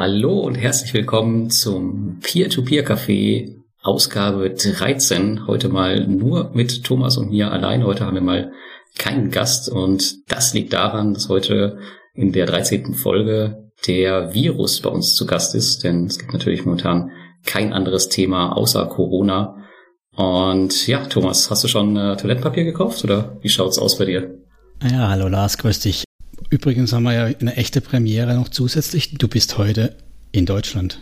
Hallo und herzlich willkommen zum Peer-to-Peer-Café Ausgabe 13. Heute mal nur mit Thomas und mir allein. Heute haben wir mal keinen Gast und das liegt daran, dass heute in der 13. Folge der Virus bei uns zu Gast ist, denn es gibt natürlich momentan kein anderes Thema außer Corona. Und ja, Thomas, hast du schon äh, Toilettenpapier gekauft oder wie schaut's aus bei dir? Ja, hallo Lars, grüß dich. Übrigens haben wir ja eine echte Premiere noch zusätzlich. Du bist heute in Deutschland.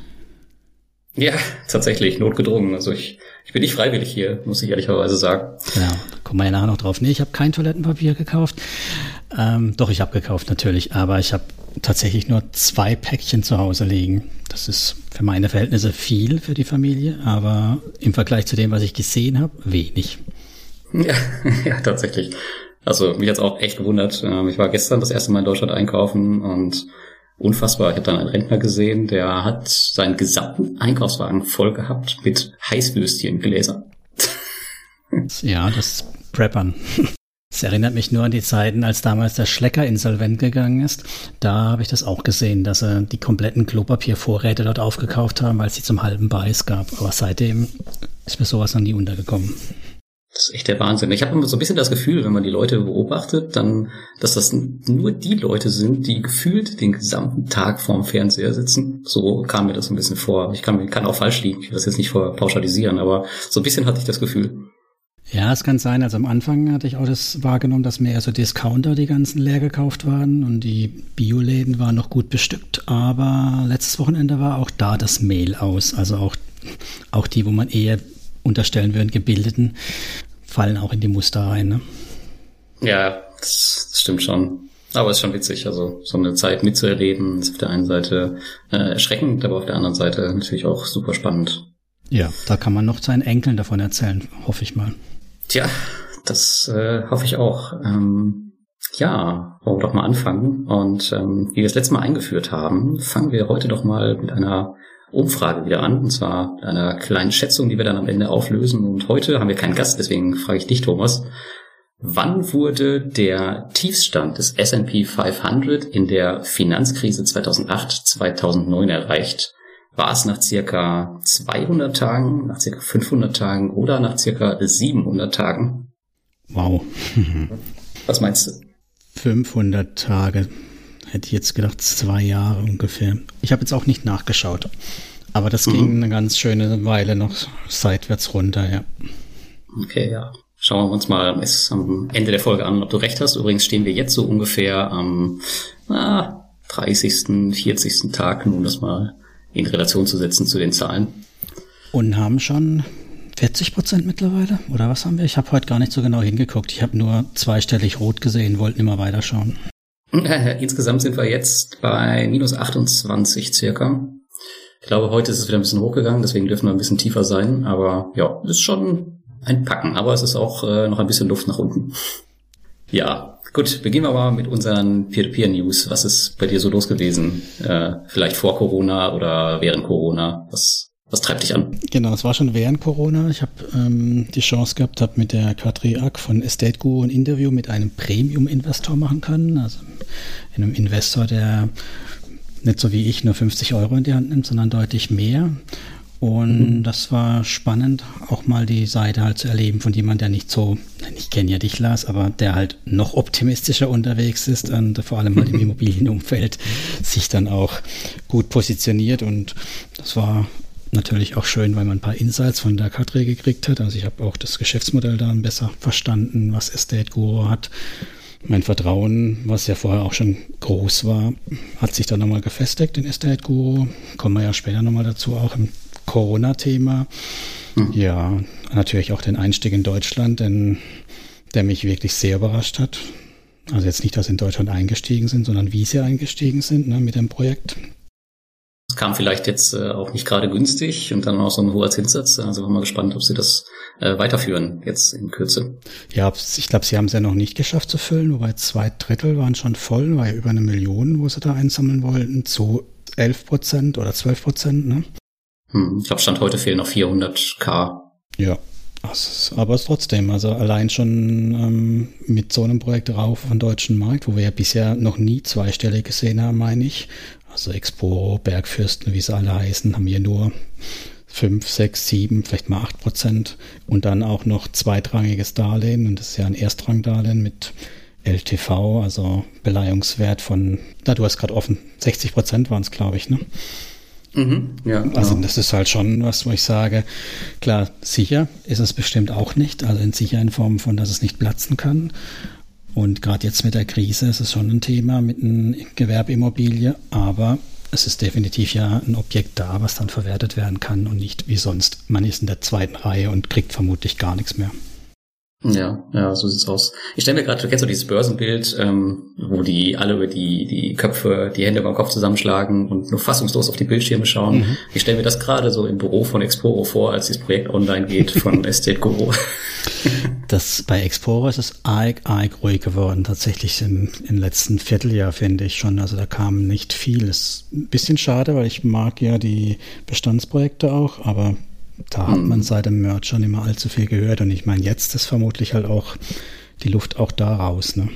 Ja, tatsächlich, notgedrungen. Also ich, ich bin nicht freiwillig hier, muss ich ehrlicherweise sagen. Genau, kommen wir ja nachher noch drauf. Nee, ich habe kein Toilettenpapier gekauft. Ähm, doch, ich habe gekauft natürlich, aber ich habe tatsächlich nur zwei Päckchen zu Hause liegen. Das ist für meine Verhältnisse viel für die Familie, aber im Vergleich zu dem, was ich gesehen habe, wenig. Ja, ja, tatsächlich. Also mich hat's auch echt gewundert. Ähm, ich war gestern das erste Mal in Deutschland einkaufen und unfassbar. Ich habe dann einen Rentner gesehen, der hat seinen gesamten Einkaufswagen voll gehabt mit Heißwürstchengläsern. ja, das Preppern. Es erinnert mich nur an die Zeiten, als damals der Schlecker insolvent gegangen ist. Da habe ich das auch gesehen, dass sie die kompletten Klopapiervorräte dort aufgekauft haben, weil es sie zum halben Preis gab. Aber seitdem ist mir sowas noch nie untergekommen. Das ist echt der Wahnsinn. Ich habe immer so ein bisschen das Gefühl, wenn man die Leute beobachtet, dann, dass das nur die Leute sind, die gefühlt den gesamten Tag vorm Fernseher sitzen. So kam mir das ein bisschen vor. Ich kann, kann auch falsch liegen. Ich will das jetzt nicht pauschalisieren, aber so ein bisschen hatte ich das Gefühl. Ja, es kann sein. Also am Anfang hatte ich auch das wahrgenommen, dass mehr so Discounter die ganzen leer gekauft waren und die Bioläden waren noch gut bestückt. Aber letztes Wochenende war auch da das Mail aus. Also auch, auch die, wo man eher unterstellen würden, gebildeten, fallen auch in die Muster rein. Ne? Ja, das, das stimmt schon. Aber es ist schon witzig, also so eine Zeit mitzuerleben, ist auf der einen Seite äh, erschreckend, aber auf der anderen Seite natürlich auch super spannend. Ja, da kann man noch seinen Enkeln davon erzählen, hoffe ich mal. Tja, das äh, hoffe ich auch. Ähm, ja, wollen wir doch mal anfangen. Und ähm, wie wir das letzte Mal eingeführt haben, fangen wir heute doch mal mit einer Umfrage wieder an, und zwar einer kleinen Schätzung, die wir dann am Ende auflösen. Und heute haben wir keinen Gast, deswegen frage ich dich, Thomas. Wann wurde der Tiefstand des S&P 500 in der Finanzkrise 2008-2009 erreicht? War es nach circa 200 Tagen, nach circa 500 Tagen oder nach circa 700 Tagen? Wow. Was meinst du? 500 Tage. Hätte ich jetzt gedacht, zwei Jahre ungefähr. Ich habe jetzt auch nicht nachgeschaut. Aber das mhm. ging eine ganz schöne Weile noch seitwärts runter, ja. Okay, ja. Schauen wir uns mal am Ende der Folge an, ob du recht hast. Übrigens stehen wir jetzt so ungefähr am ah, 30., 40. Tag, um das mal in Relation zu setzen zu den Zahlen. Und haben schon 40 Prozent mittlerweile? Oder was haben wir? Ich habe heute gar nicht so genau hingeguckt. Ich habe nur zweistellig rot gesehen, wollten immer weiterschauen. Insgesamt sind wir jetzt bei minus 28 circa. Ich glaube, heute ist es wieder ein bisschen hochgegangen, deswegen dürfen wir ein bisschen tiefer sein. Aber ja, ist schon ein Packen. Aber es ist auch äh, noch ein bisschen Luft nach unten. Ja, gut, beginnen wir mal mit unseren Peer-to-Peer-News. Was ist bei dir so los gewesen? Äh, vielleicht vor Corona oder während Corona? Was was treibt dich an? Genau, es war schon während Corona. Ich habe ähm, die Chance gehabt, habe mit der Katri Ack von Estate Guru ein Interview mit einem Premium-Investor machen können. Also einem Investor, der nicht so wie ich nur 50 Euro in die Hand nimmt, sondern deutlich mehr. Und mhm. das war spannend, auch mal die Seite halt zu erleben von jemand, der nicht so, ich kenne ja dich, Lars, aber der halt noch optimistischer unterwegs ist und vor allem halt im Immobilienumfeld sich dann auch gut positioniert. Und das war natürlich auch schön, weil man ein paar Insights von der Katri gekriegt hat. Also ich habe auch das Geschäftsmodell dann besser verstanden, was Estate Guru hat. Mein Vertrauen, was ja vorher auch schon groß war, hat sich dann nochmal gefestigt in Estate Guru. Kommen wir ja später nochmal dazu, auch im Corona-Thema. Mhm. Ja, natürlich auch den Einstieg in Deutschland, denn der mich wirklich sehr überrascht hat. Also jetzt nicht, dass sie in Deutschland eingestiegen sind, sondern wie sie eingestiegen sind ne, mit dem Projekt kam vielleicht jetzt äh, auch nicht gerade günstig und dann auch so ein hoher Zinssatz. Also bin mal gespannt, ob sie das äh, weiterführen jetzt in Kürze. Ja, ich glaube, sie haben es ja noch nicht geschafft zu füllen, wobei zwei Drittel waren schon voll, war ja über eine Million, wo sie da einsammeln wollten, zu 11 Prozent oder 12 Prozent, ne? Hm, ich glaube, Stand heute fehlen noch 400k. Ja, aber es trotzdem, also allein schon ähm, mit so einem Projekt rauf auf den deutschen Markt, wo wir ja bisher noch nie zweistellig gesehen haben, meine ich. Also Expo, Bergfürsten, wie sie alle heißen, haben hier nur 5, 6, 7, vielleicht mal 8 Prozent und dann auch noch zweitrangiges Darlehen und das ist ja ein Erstrangdarlehen mit LTV, also Beleihungswert von, na du hast gerade offen, 60 Prozent waren es, glaube ich, ne? Mhm, ja, genau. Also das ist halt schon was, wo ich sage, klar, sicher ist es bestimmt auch nicht, also in sicher in Form von, dass es nicht platzen kann. Und gerade jetzt mit der Krise ist es schon ein Thema mit einer Gewerbeimmobilie, aber es ist definitiv ja ein Objekt da, was dann verwertet werden kann und nicht wie sonst. Man ist in der zweiten Reihe und kriegt vermutlich gar nichts mehr. Ja, ja, so sieht's aus. Ich stelle mir gerade, du kennst so dieses Börsenbild, ähm, wo die alle über die, die Köpfe, die Hände beim Kopf zusammenschlagen und nur fassungslos auf die Bildschirme schauen. Mhm. Ich stelle mir das gerade so im Büro von Exporo vor, als dieses Projekt online geht von Estate Guru. Das bei Explorer ist es arg, arg ruhig geworden, tatsächlich im, im letzten Vierteljahr, finde ich schon. Also da kam nicht viel. Ist ein bisschen schade, weil ich mag ja die Bestandsprojekte auch, aber da hat man seit dem Merger nicht mehr allzu viel gehört. Und ich meine, jetzt ist vermutlich halt auch die Luft auch da raus. Ne?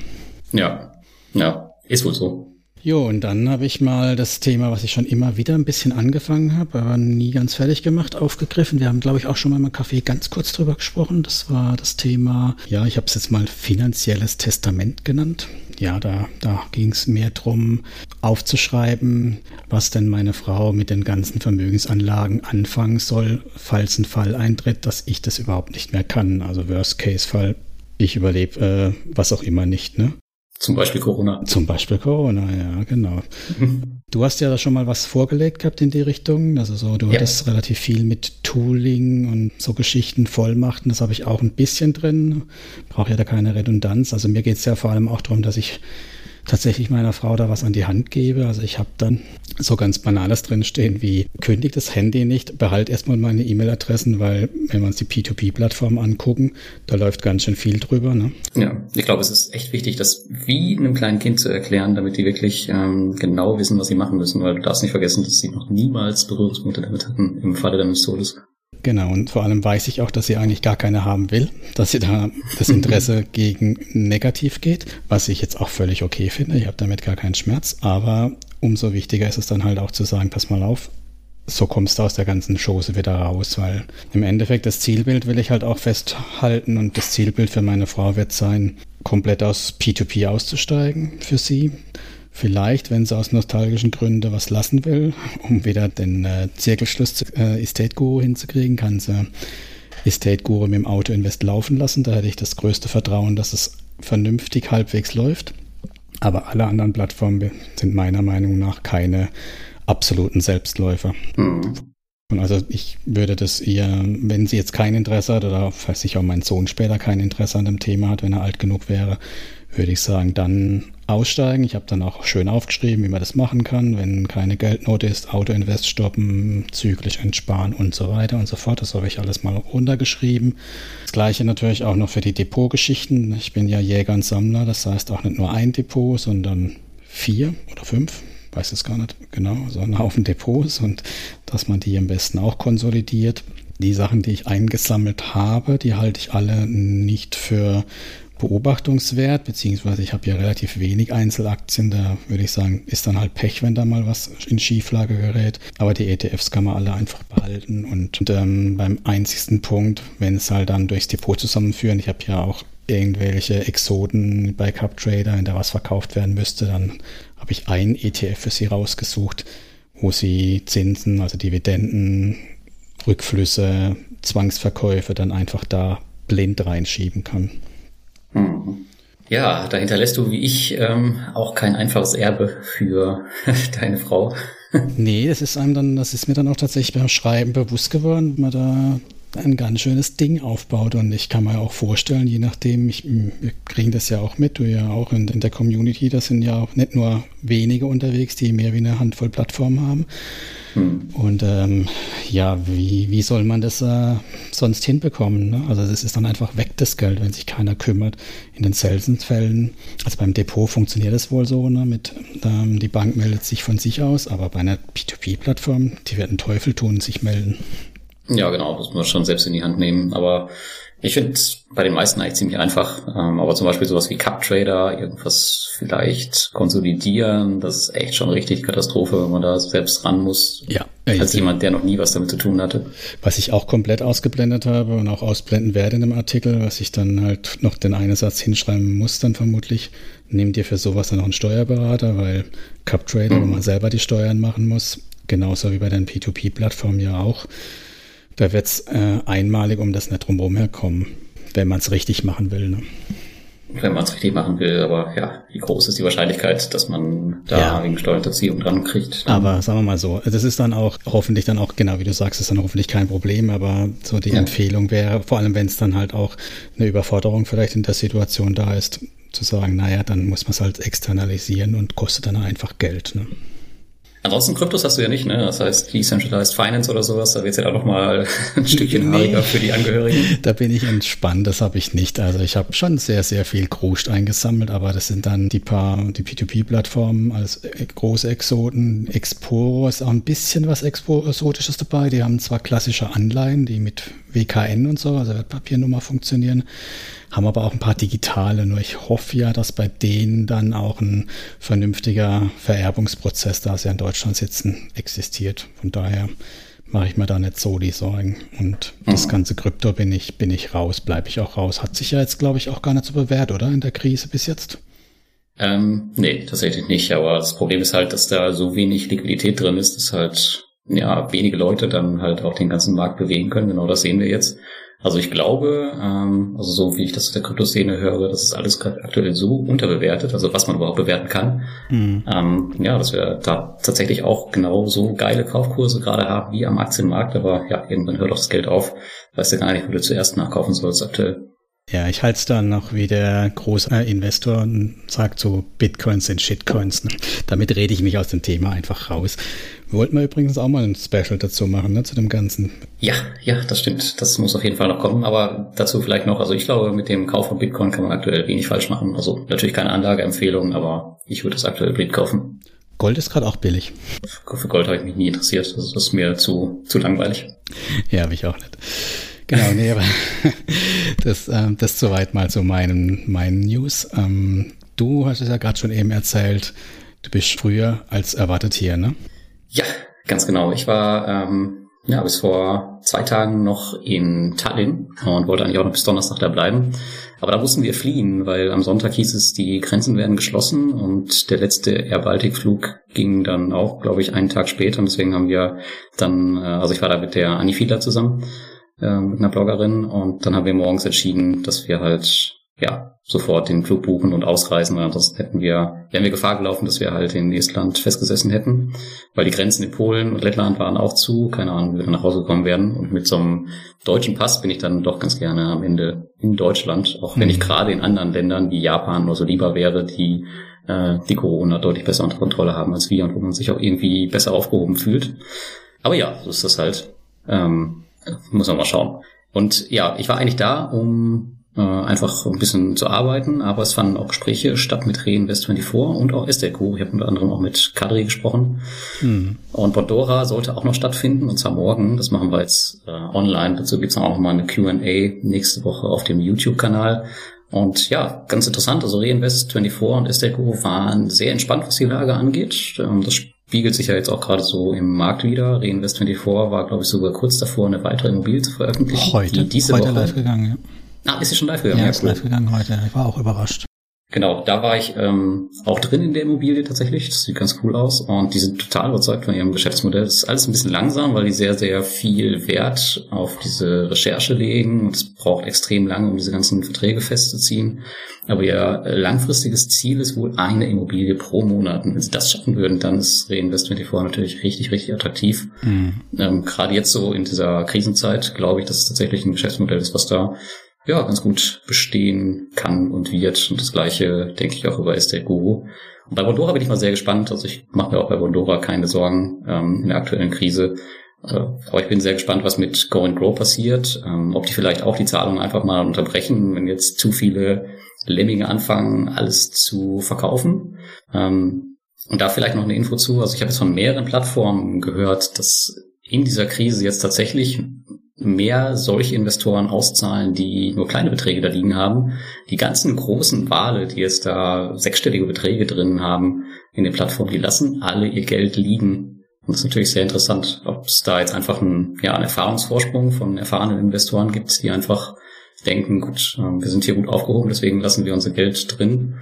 Ja, ja, ist wohl so. Jo, und dann habe ich mal das Thema, was ich schon immer wieder ein bisschen angefangen habe, aber nie ganz fertig gemacht, aufgegriffen. Wir haben, glaube ich, auch schon mal im Café ganz kurz drüber gesprochen. Das war das Thema, ja, ich habe es jetzt mal finanzielles Testament genannt. Ja, da, da ging es mehr drum, aufzuschreiben, was denn meine Frau mit den ganzen Vermögensanlagen anfangen soll, falls ein Fall eintritt, dass ich das überhaupt nicht mehr kann. Also Worst-Case-Fall, ich überlebe äh, was auch immer nicht, ne? Zum Beispiel Corona. Zum Beispiel Corona, ja, genau. Du hast ja da schon mal was vorgelegt gehabt in die Richtung. Also so, du ja. hattest relativ viel mit Tooling und so Geschichten, Vollmachten. Das habe ich auch ein bisschen drin. Brauche ja da keine Redundanz. Also mir geht es ja vor allem auch darum, dass ich tatsächlich meiner Frau da was an die Hand gebe. Also ich habe dann so ganz Banales drinstehen wie kündigt das Handy nicht, behalt erstmal meine E-Mail-Adressen, weil wenn wir uns die P2P-Plattform angucken, da läuft ganz schön viel drüber. Ne? Ja, ich glaube, es ist echt wichtig, das wie einem kleinen Kind zu erklären, damit die wirklich ähm, genau wissen, was sie machen müssen, weil du darfst nicht vergessen, dass sie noch niemals Berührungspunkte damit hatten im Falle deines Todes. Genau, und vor allem weiß ich auch, dass sie eigentlich gar keine haben will, dass sie da das Interesse gegen negativ geht, was ich jetzt auch völlig okay finde. Ich habe damit gar keinen Schmerz, aber umso wichtiger ist es dann halt auch zu sagen, pass mal auf, so kommst du aus der ganzen Chose wieder raus, weil im Endeffekt das Zielbild will ich halt auch festhalten und das Zielbild für meine Frau wird sein, komplett aus P2P auszusteigen für sie. Vielleicht, wenn sie aus nostalgischen Gründen was lassen will, um wieder den äh, Zirkelschluss zu, äh, Estate Guru hinzukriegen, kann sie Estate Guru mit dem Auto Invest laufen lassen. Da hätte ich das größte Vertrauen, dass es vernünftig halbwegs läuft. Aber alle anderen Plattformen sind meiner Meinung nach keine absoluten Selbstläufer. Mhm. Also ich würde das eher, wenn sie jetzt kein Interesse hat oder falls sich auch mein Sohn später kein Interesse an dem Thema hat, wenn er alt genug wäre, würde ich sagen, dann aussteigen. Ich habe dann auch schön aufgeschrieben, wie man das machen kann, wenn keine Geldnote ist, Autoinvest stoppen, zügig entsparen und so weiter und so fort. Das habe ich alles mal runtergeschrieben. Das gleiche natürlich auch noch für die Depotgeschichten. Ich bin ja Jäger und Sammler, das heißt auch nicht nur ein Depot, sondern vier oder fünf, weiß es gar nicht genau, so ein Haufen Depots und dass man die am besten auch konsolidiert. Die Sachen, die ich eingesammelt habe, die halte ich alle nicht für beobachtungswert, beziehungsweise ich habe ja relativ wenig Einzelaktien, da würde ich sagen, ist dann halt Pech, wenn da mal was in Schieflage gerät. Aber die ETFs kann man alle einfach behalten. Und, und ähm, beim einzigsten Punkt, wenn es halt dann durchs Depot zusammenführen, ich habe ja auch irgendwelche Exoden bei CupTrader, wenn da was verkauft werden müsste, dann habe ich einen ETF für sie rausgesucht, wo sie Zinsen, also Dividenden, Rückflüsse, Zwangsverkäufe dann einfach da blind reinschieben kann. Mhm. Ja, da hinterlässt du wie ich ähm, auch kein einfaches Erbe für deine Frau. nee, das ist einem dann, das ist mir dann auch tatsächlich beim Schreiben bewusst geworden, man da ein ganz schönes Ding aufbaut. Und ich kann mir auch vorstellen, je nachdem, ich, wir kriegen das ja auch mit, du ja auch in, in der Community, das sind ja auch nicht nur wenige unterwegs, die mehr wie eine Handvoll Plattformen haben. Hm. Und ähm, ja, wie, wie soll man das äh, sonst hinbekommen? Ne? Also das ist dann einfach weg, das Geld, wenn sich keiner kümmert. In den seltensten Fällen, also beim Depot funktioniert das wohl so, ne? mit ähm, die Bank meldet sich von sich aus, aber bei einer P2P-Plattform, die wird einen Teufel tun, sich melden. Ja, genau, muss man schon selbst in die Hand nehmen. Aber ich finde bei den meisten eigentlich ziemlich einfach. Ähm, aber zum Beispiel sowas wie Cup Trader, irgendwas vielleicht konsolidieren, das ist echt schon richtig Katastrophe, wenn man da selbst ran muss. Ja. Als jemand, der noch nie was damit zu tun hatte. Was ich auch komplett ausgeblendet habe und auch ausblenden werde in dem Artikel, was ich dann halt noch den einen Satz hinschreiben muss, dann vermutlich, nehmt ihr für sowas dann noch einen Steuerberater, weil Cup Trader, mhm. wo man selber die Steuern machen muss, genauso wie bei den P2P-Plattformen ja auch da wird es äh, einmalig um das nicht drumherum herkommen, wenn man es richtig machen will. Ne? Wenn man es richtig machen will, aber ja, wie groß ist die Wahrscheinlichkeit, dass man da ja. wegen Steuererziehung dran kriegt? Aber sagen wir mal so, das ist dann auch hoffentlich dann auch, genau wie du sagst, ist dann hoffentlich kein Problem, aber so die ja. Empfehlung wäre, vor allem wenn es dann halt auch eine Überforderung vielleicht in der Situation da ist, zu sagen, naja, dann muss man es halt externalisieren und kostet dann einfach Geld. Ne? Ansonsten Kryptos hast du ja nicht, ne? Das heißt Decentralized Finance oder sowas, da wird es ja auch noch mal ein Stückchen nee, für die Angehörigen. Da bin ich entspannt, das habe ich nicht. Also ich habe schon sehr, sehr viel Kruscht eingesammelt, aber das sind dann die paar, die P2P-Plattformen als große Exoten. Exporo ist auch ein bisschen was Exotisches dabei. Die haben zwar klassische Anleihen, die mit WKN und so, also Wertpapiernummer funktionieren haben aber auch ein paar digitale. Nur ich hoffe ja, dass bei denen dann auch ein vernünftiger Vererbungsprozess, da sie ja in Deutschland sitzen, existiert. Von daher mache ich mir da nicht so die Sorgen. Und mhm. das ganze Krypto bin ich, bin ich raus, bleibe ich auch raus. Hat sich ja jetzt, glaube ich, auch gar nicht so bewährt, oder? In der Krise bis jetzt. Ähm, nee, tatsächlich nicht. Aber das Problem ist halt, dass da so wenig Liquidität drin ist, dass halt ja wenige Leute dann halt auch den ganzen Markt bewegen können. Genau das sehen wir jetzt. Also ich glaube, ähm, also so wie ich das aus der Kryptoszene höre, das ist alles gerade aktuell so unterbewertet, also was man überhaupt bewerten kann. Mhm. Ähm, ja, dass wir da tatsächlich auch genau so geile Kaufkurse gerade haben wie am Aktienmarkt, aber ja, irgendwann hört auch das Geld auf. Weißt du gar nicht, wo du zuerst nachkaufen sollst aktuell. Ja, ich halte es dann noch wie der große Investor und sagt so, Bitcoins sind Shitcoins. Ne? Damit rede ich mich aus dem Thema einfach raus. Wollten wir übrigens auch mal ein Special dazu machen, ne, zu dem Ganzen. Ja, ja, das stimmt. Das muss auf jeden Fall noch kommen. Aber dazu vielleicht noch, also ich glaube, mit dem Kauf von Bitcoin kann man aktuell wenig falsch machen. Also natürlich keine Anlageempfehlung, aber ich würde es aktuell blind kaufen. Gold ist gerade auch billig. Für Gold habe ich mich nie interessiert. Das ist mir zu, zu langweilig. Ja, habe ich auch nicht. Genau, nee, aber das, ähm, das soweit mal zu meinen, meinen News. Ähm, du hast es ja gerade schon eben erzählt, du bist früher als erwartet hier, ne? Ja, ganz genau. Ich war ähm, ja bis vor zwei Tagen noch in Tallinn und wollte eigentlich auch noch bis Donnerstag da bleiben. Aber da mussten wir fliehen, weil am Sonntag hieß es, die Grenzen werden geschlossen und der letzte Air Baltic Flug ging dann auch, glaube ich, einen Tag später. Und deswegen haben wir dann, äh, also ich war da mit der Anni Fiedler zusammen, äh, mit einer Bloggerin und dann haben wir morgens entschieden, dass wir halt ja, sofort den Flug buchen und ausreisen, weil ansonsten hätten wir, wären wir Gefahr gelaufen, dass wir halt in Estland festgesessen hätten, weil die Grenzen in Polen und Lettland waren auch zu, keine Ahnung, wie wir nach Hause gekommen wären. Und mit so einem deutschen Pass bin ich dann doch ganz gerne am Ende in Deutschland, auch wenn ich mhm. gerade in anderen Ländern wie Japan oder so lieber wäre, die äh, die Corona deutlich besser unter Kontrolle haben als wir und wo man sich auch irgendwie besser aufgehoben fühlt. Aber ja, so ist das halt. Ähm, muss man mal schauen. Und ja, ich war eigentlich da, um äh, einfach ein bisschen zu arbeiten, aber es fanden auch Gespräche statt mit Reinvest24 und auch SDQ. Ich habe unter anderem auch mit Kadri gesprochen. Hm. Und Bondora sollte auch noch stattfinden, und zwar morgen. Das machen wir jetzt äh, online. Dazu gibt's auch noch mal eine Q&A nächste Woche auf dem YouTube-Kanal. Und ja, ganz interessant, also Reinvest24 und SDQ waren sehr entspannt, was die Lage angeht. Ähm, das spiegelt sich ja jetzt auch gerade so im Markt wieder. Reinvest24 war, glaube ich, sogar kurz davor, eine weitere Immobilie zu veröffentlichen. Heute, die diese heute Woche live gegangen, ja. Ah, ist sie schon live gegangen? Ja, ja ist cool. live gegangen heute. Ich war auch überrascht. Genau, da war ich ähm, auch drin in der Immobilie tatsächlich. Das sieht ganz cool aus. Und die sind total überzeugt von ihrem Geschäftsmodell. Das ist alles ein bisschen langsam, weil die sehr, sehr viel Wert auf diese Recherche legen. Und es braucht extrem lange, um diese ganzen Verträge festzuziehen. Aber ihr langfristiges Ziel ist wohl eine Immobilie pro Monat. Und wenn sie das schaffen würden, dann ist Reinvest24 natürlich richtig, richtig attraktiv. Mhm. Ähm, Gerade jetzt so in dieser Krisenzeit glaube ich, dass es tatsächlich ein Geschäftsmodell ist, was da ja, ganz gut bestehen kann und wird. Und das gleiche denke ich auch über Estate. Und bei Bondora bin ich mal sehr gespannt. Also ich mache mir auch bei Bondora keine Sorgen ähm, in der aktuellen Krise. Äh, aber ich bin sehr gespannt, was mit Go and Grow passiert. Ähm, ob die vielleicht auch die Zahlungen einfach mal unterbrechen, wenn jetzt zu viele Lemminge anfangen, alles zu verkaufen. Ähm, und da vielleicht noch eine Info zu. Also ich habe jetzt von mehreren Plattformen gehört, dass in dieser Krise jetzt tatsächlich mehr solche Investoren auszahlen, die nur kleine Beträge da liegen haben. Die ganzen großen Wale, die jetzt da sechsstellige Beträge drin haben in den Plattformen, die lassen alle ihr Geld liegen. Und das ist natürlich sehr interessant, ob es da jetzt einfach einen, ja, einen Erfahrungsvorsprung von erfahrenen Investoren gibt, die einfach denken, gut, ähm, wir sind hier gut aufgehoben, deswegen lassen wir unser Geld drin.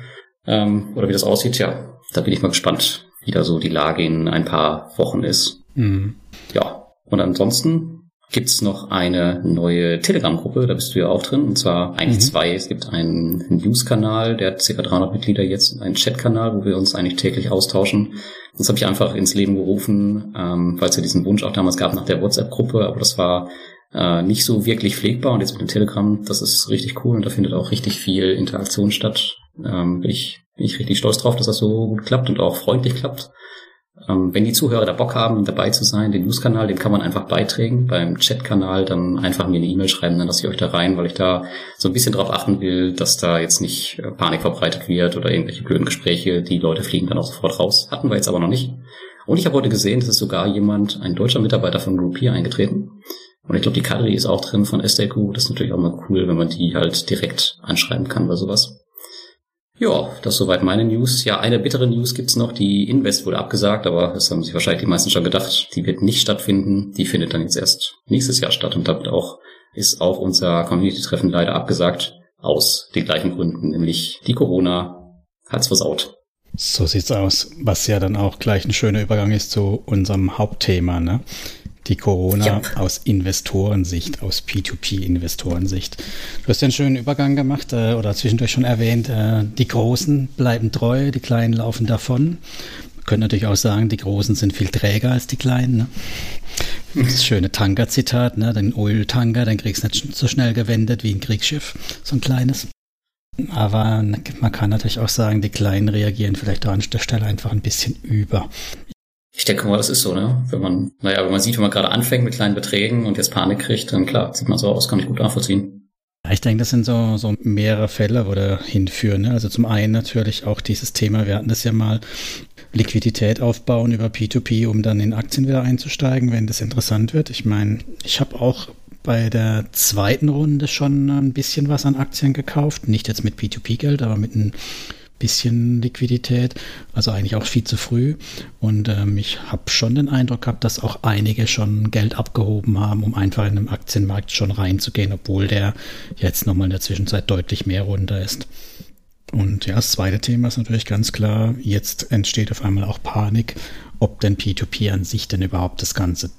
Ähm, oder wie das aussieht, ja, da bin ich mal gespannt, wie da so die Lage in ein paar Wochen ist. Mhm. Ja, und ansonsten gibt's noch eine neue Telegram-Gruppe, da bist du ja auch drin, und zwar eigentlich mhm. zwei. Es gibt einen News-Kanal, der hat ca. 300 Mitglieder jetzt, und einen Chat-Kanal, wo wir uns eigentlich täglich austauschen. Das habe ich einfach ins Leben gerufen, ähm, weil es ja diesen Wunsch auch damals gab nach der WhatsApp-Gruppe, aber das war äh, nicht so wirklich pflegbar und jetzt mit dem Telegram, das ist richtig cool und da findet auch richtig viel Interaktion statt. Ähm, bin, ich, bin ich richtig stolz drauf, dass das so gut klappt und auch freundlich klappt. Ähm, wenn die Zuhörer da Bock haben, dabei zu sein, den News-Kanal, dem kann man einfach beitragen. Beim Chat-Kanal dann einfach mir eine E-Mail schreiben, dann lasse ich euch da rein, weil ich da so ein bisschen drauf achten will, dass da jetzt nicht äh, Panik verbreitet wird oder irgendwelche blöden Gespräche. Die Leute fliegen dann auch sofort raus. Hatten wir jetzt aber noch nicht. Und ich habe heute gesehen, es ist sogar jemand, ein deutscher Mitarbeiter von Groupier eingetreten. Und ich glaube, die Kadri ist auch drin von Group. Das ist natürlich auch mal cool, wenn man die halt direkt anschreiben kann oder sowas. Ja, das soweit meine News. Ja, eine bittere News gibt's noch. Die Invest wurde abgesagt, aber das haben sich wahrscheinlich die meisten schon gedacht. Die wird nicht stattfinden. Die findet dann jetzt erst nächstes Jahr statt und damit auch ist auch unser Community-Treffen leider abgesagt. Aus den gleichen Gründen, nämlich die Corona hat's versaut. So sieht's aus. Was ja dann auch gleich ein schöner Übergang ist zu unserem Hauptthema, ne? Die Corona ja. aus Investorensicht, aus P2P-Investorensicht. Du hast ja einen schönen Übergang gemacht äh, oder zwischendurch schon erwähnt, äh, die Großen bleiben treu, die Kleinen laufen davon. Man könnte natürlich auch sagen, die Großen sind viel träger als die Kleinen. Ne? Das schöne Tanker-Zitat, ne? den Oil-Tanker, den kriegst du nicht so schnell gewendet wie ein Kriegsschiff, so ein kleines. Aber man kann natürlich auch sagen, die Kleinen reagieren vielleicht an der Stelle einfach ein bisschen über. Ich denke mal, das ist so, ne? Wenn man, naja, wenn man sieht, wenn man gerade anfängt mit kleinen Beträgen und jetzt Panik kriegt, dann klar, sieht man so aus, kann ich gut nachvollziehen. Ich denke, das sind so, so mehrere Fälle, wo da hinführen. Ne? Also zum einen natürlich auch dieses Thema, wir hatten das ja mal, Liquidität aufbauen über P2P, um dann in Aktien wieder einzusteigen, wenn das interessant wird. Ich meine, ich habe auch bei der zweiten Runde schon ein bisschen was an Aktien gekauft. Nicht jetzt mit P2P-Geld, aber mit einem bisschen Liquidität, also eigentlich auch viel zu früh. Und ähm, ich habe schon den Eindruck gehabt, dass auch einige schon Geld abgehoben haben, um einfach in den Aktienmarkt schon reinzugehen, obwohl der jetzt nochmal in der Zwischenzeit deutlich mehr runter ist. Und ja, das zweite Thema ist natürlich ganz klar, jetzt entsteht auf einmal auch Panik, ob denn P2P an sich denn überhaupt das Ganze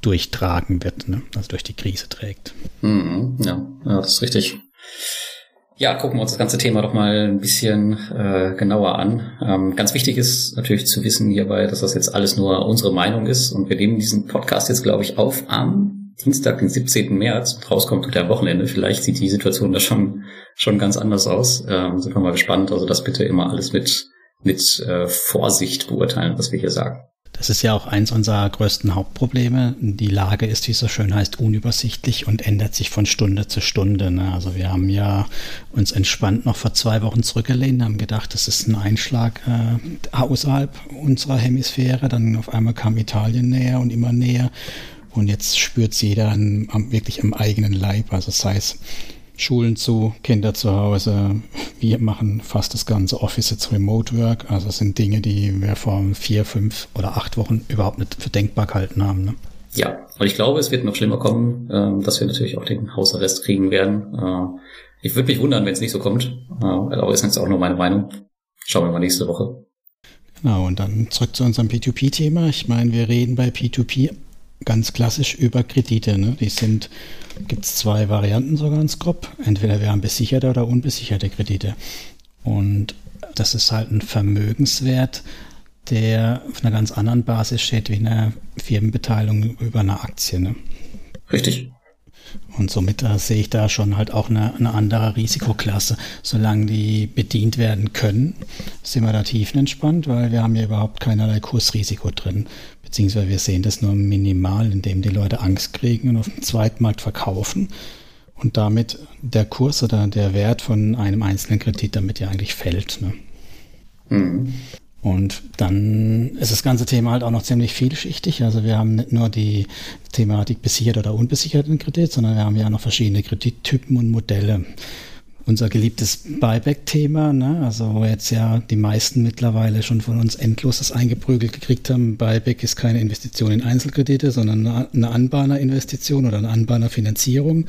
durchtragen wird, ne? also durch die Krise trägt. Mhm, ja, ja, das ist richtig. Ja, gucken wir uns das ganze Thema doch mal ein bisschen äh, genauer an. Ähm, ganz wichtig ist natürlich zu wissen hierbei, dass das jetzt alles nur unsere Meinung ist und wir nehmen diesen Podcast jetzt, glaube ich, auf am Dienstag, den 17. März. Rauskommt tut der Wochenende. Vielleicht sieht die Situation da schon schon ganz anders aus. Ähm, sind wir mal gespannt. Also das bitte immer alles mit mit äh, Vorsicht beurteilen, was wir hier sagen. Das ist ja auch eins unserer größten Hauptprobleme. Die Lage ist, wie es so schön heißt, unübersichtlich und ändert sich von Stunde zu Stunde. Ne? Also wir haben ja uns entspannt noch vor zwei Wochen zurückgelehnt, haben gedacht, das ist ein Einschlag äh, außerhalb unserer Hemisphäre. Dann auf einmal kam Italien näher und immer näher. Und jetzt spürt es jeder wirklich am eigenen Leib. Also sei es Schulen zu, Kinder zu Hause. Wir machen fast das ganze Office jetzt Remote Work. Also das sind Dinge, die wir vor vier, fünf oder acht Wochen überhaupt nicht für denkbar gehalten haben. Ne? ja, und ich glaube, es wird noch schlimmer kommen, äh, dass wir natürlich auch den Hausarrest kriegen werden. Äh, ich würde mich wundern, wenn es nicht so kommt. Äh, aber ist jetzt auch nur meine Meinung. Schauen wir mal nächste Woche. Genau, und dann zurück zu unserem P2P-Thema. Ich meine, wir reden bei P2P ganz klassisch über Kredite. Ne? Die sind, gibt es zwei Varianten so ganz grob. Entweder wir haben besicherte oder unbesicherte Kredite. Und das ist halt ein Vermögenswert, der auf einer ganz anderen Basis steht wie eine Firmenbeteiligung über eine Aktie. Ne? Richtig. Und somit da sehe ich da schon halt auch eine, eine andere Risikoklasse. Solange die bedient werden können, sind wir da tiefenentspannt, weil wir haben ja überhaupt keinerlei Kursrisiko drin. Beziehungsweise wir sehen das nur minimal, indem die Leute Angst kriegen und auf dem Zweitmarkt verkaufen und damit der Kurs oder der Wert von einem einzelnen Kredit damit ja eigentlich fällt. Ne? Mhm. Und dann ist das ganze Thema halt auch noch ziemlich vielschichtig. Also wir haben nicht nur die Thematik besichert oder unbesicherten Kredit, sondern wir haben ja noch verschiedene Kredittypen und Modelle. Unser geliebtes Buyback-Thema, ne? also wo jetzt ja die meisten mittlerweile schon von uns endloses eingeprügelt gekriegt haben. Buyback ist keine Investition in Einzelkredite, sondern eine Anbahner-Investition oder eine Anbahner-Finanzierung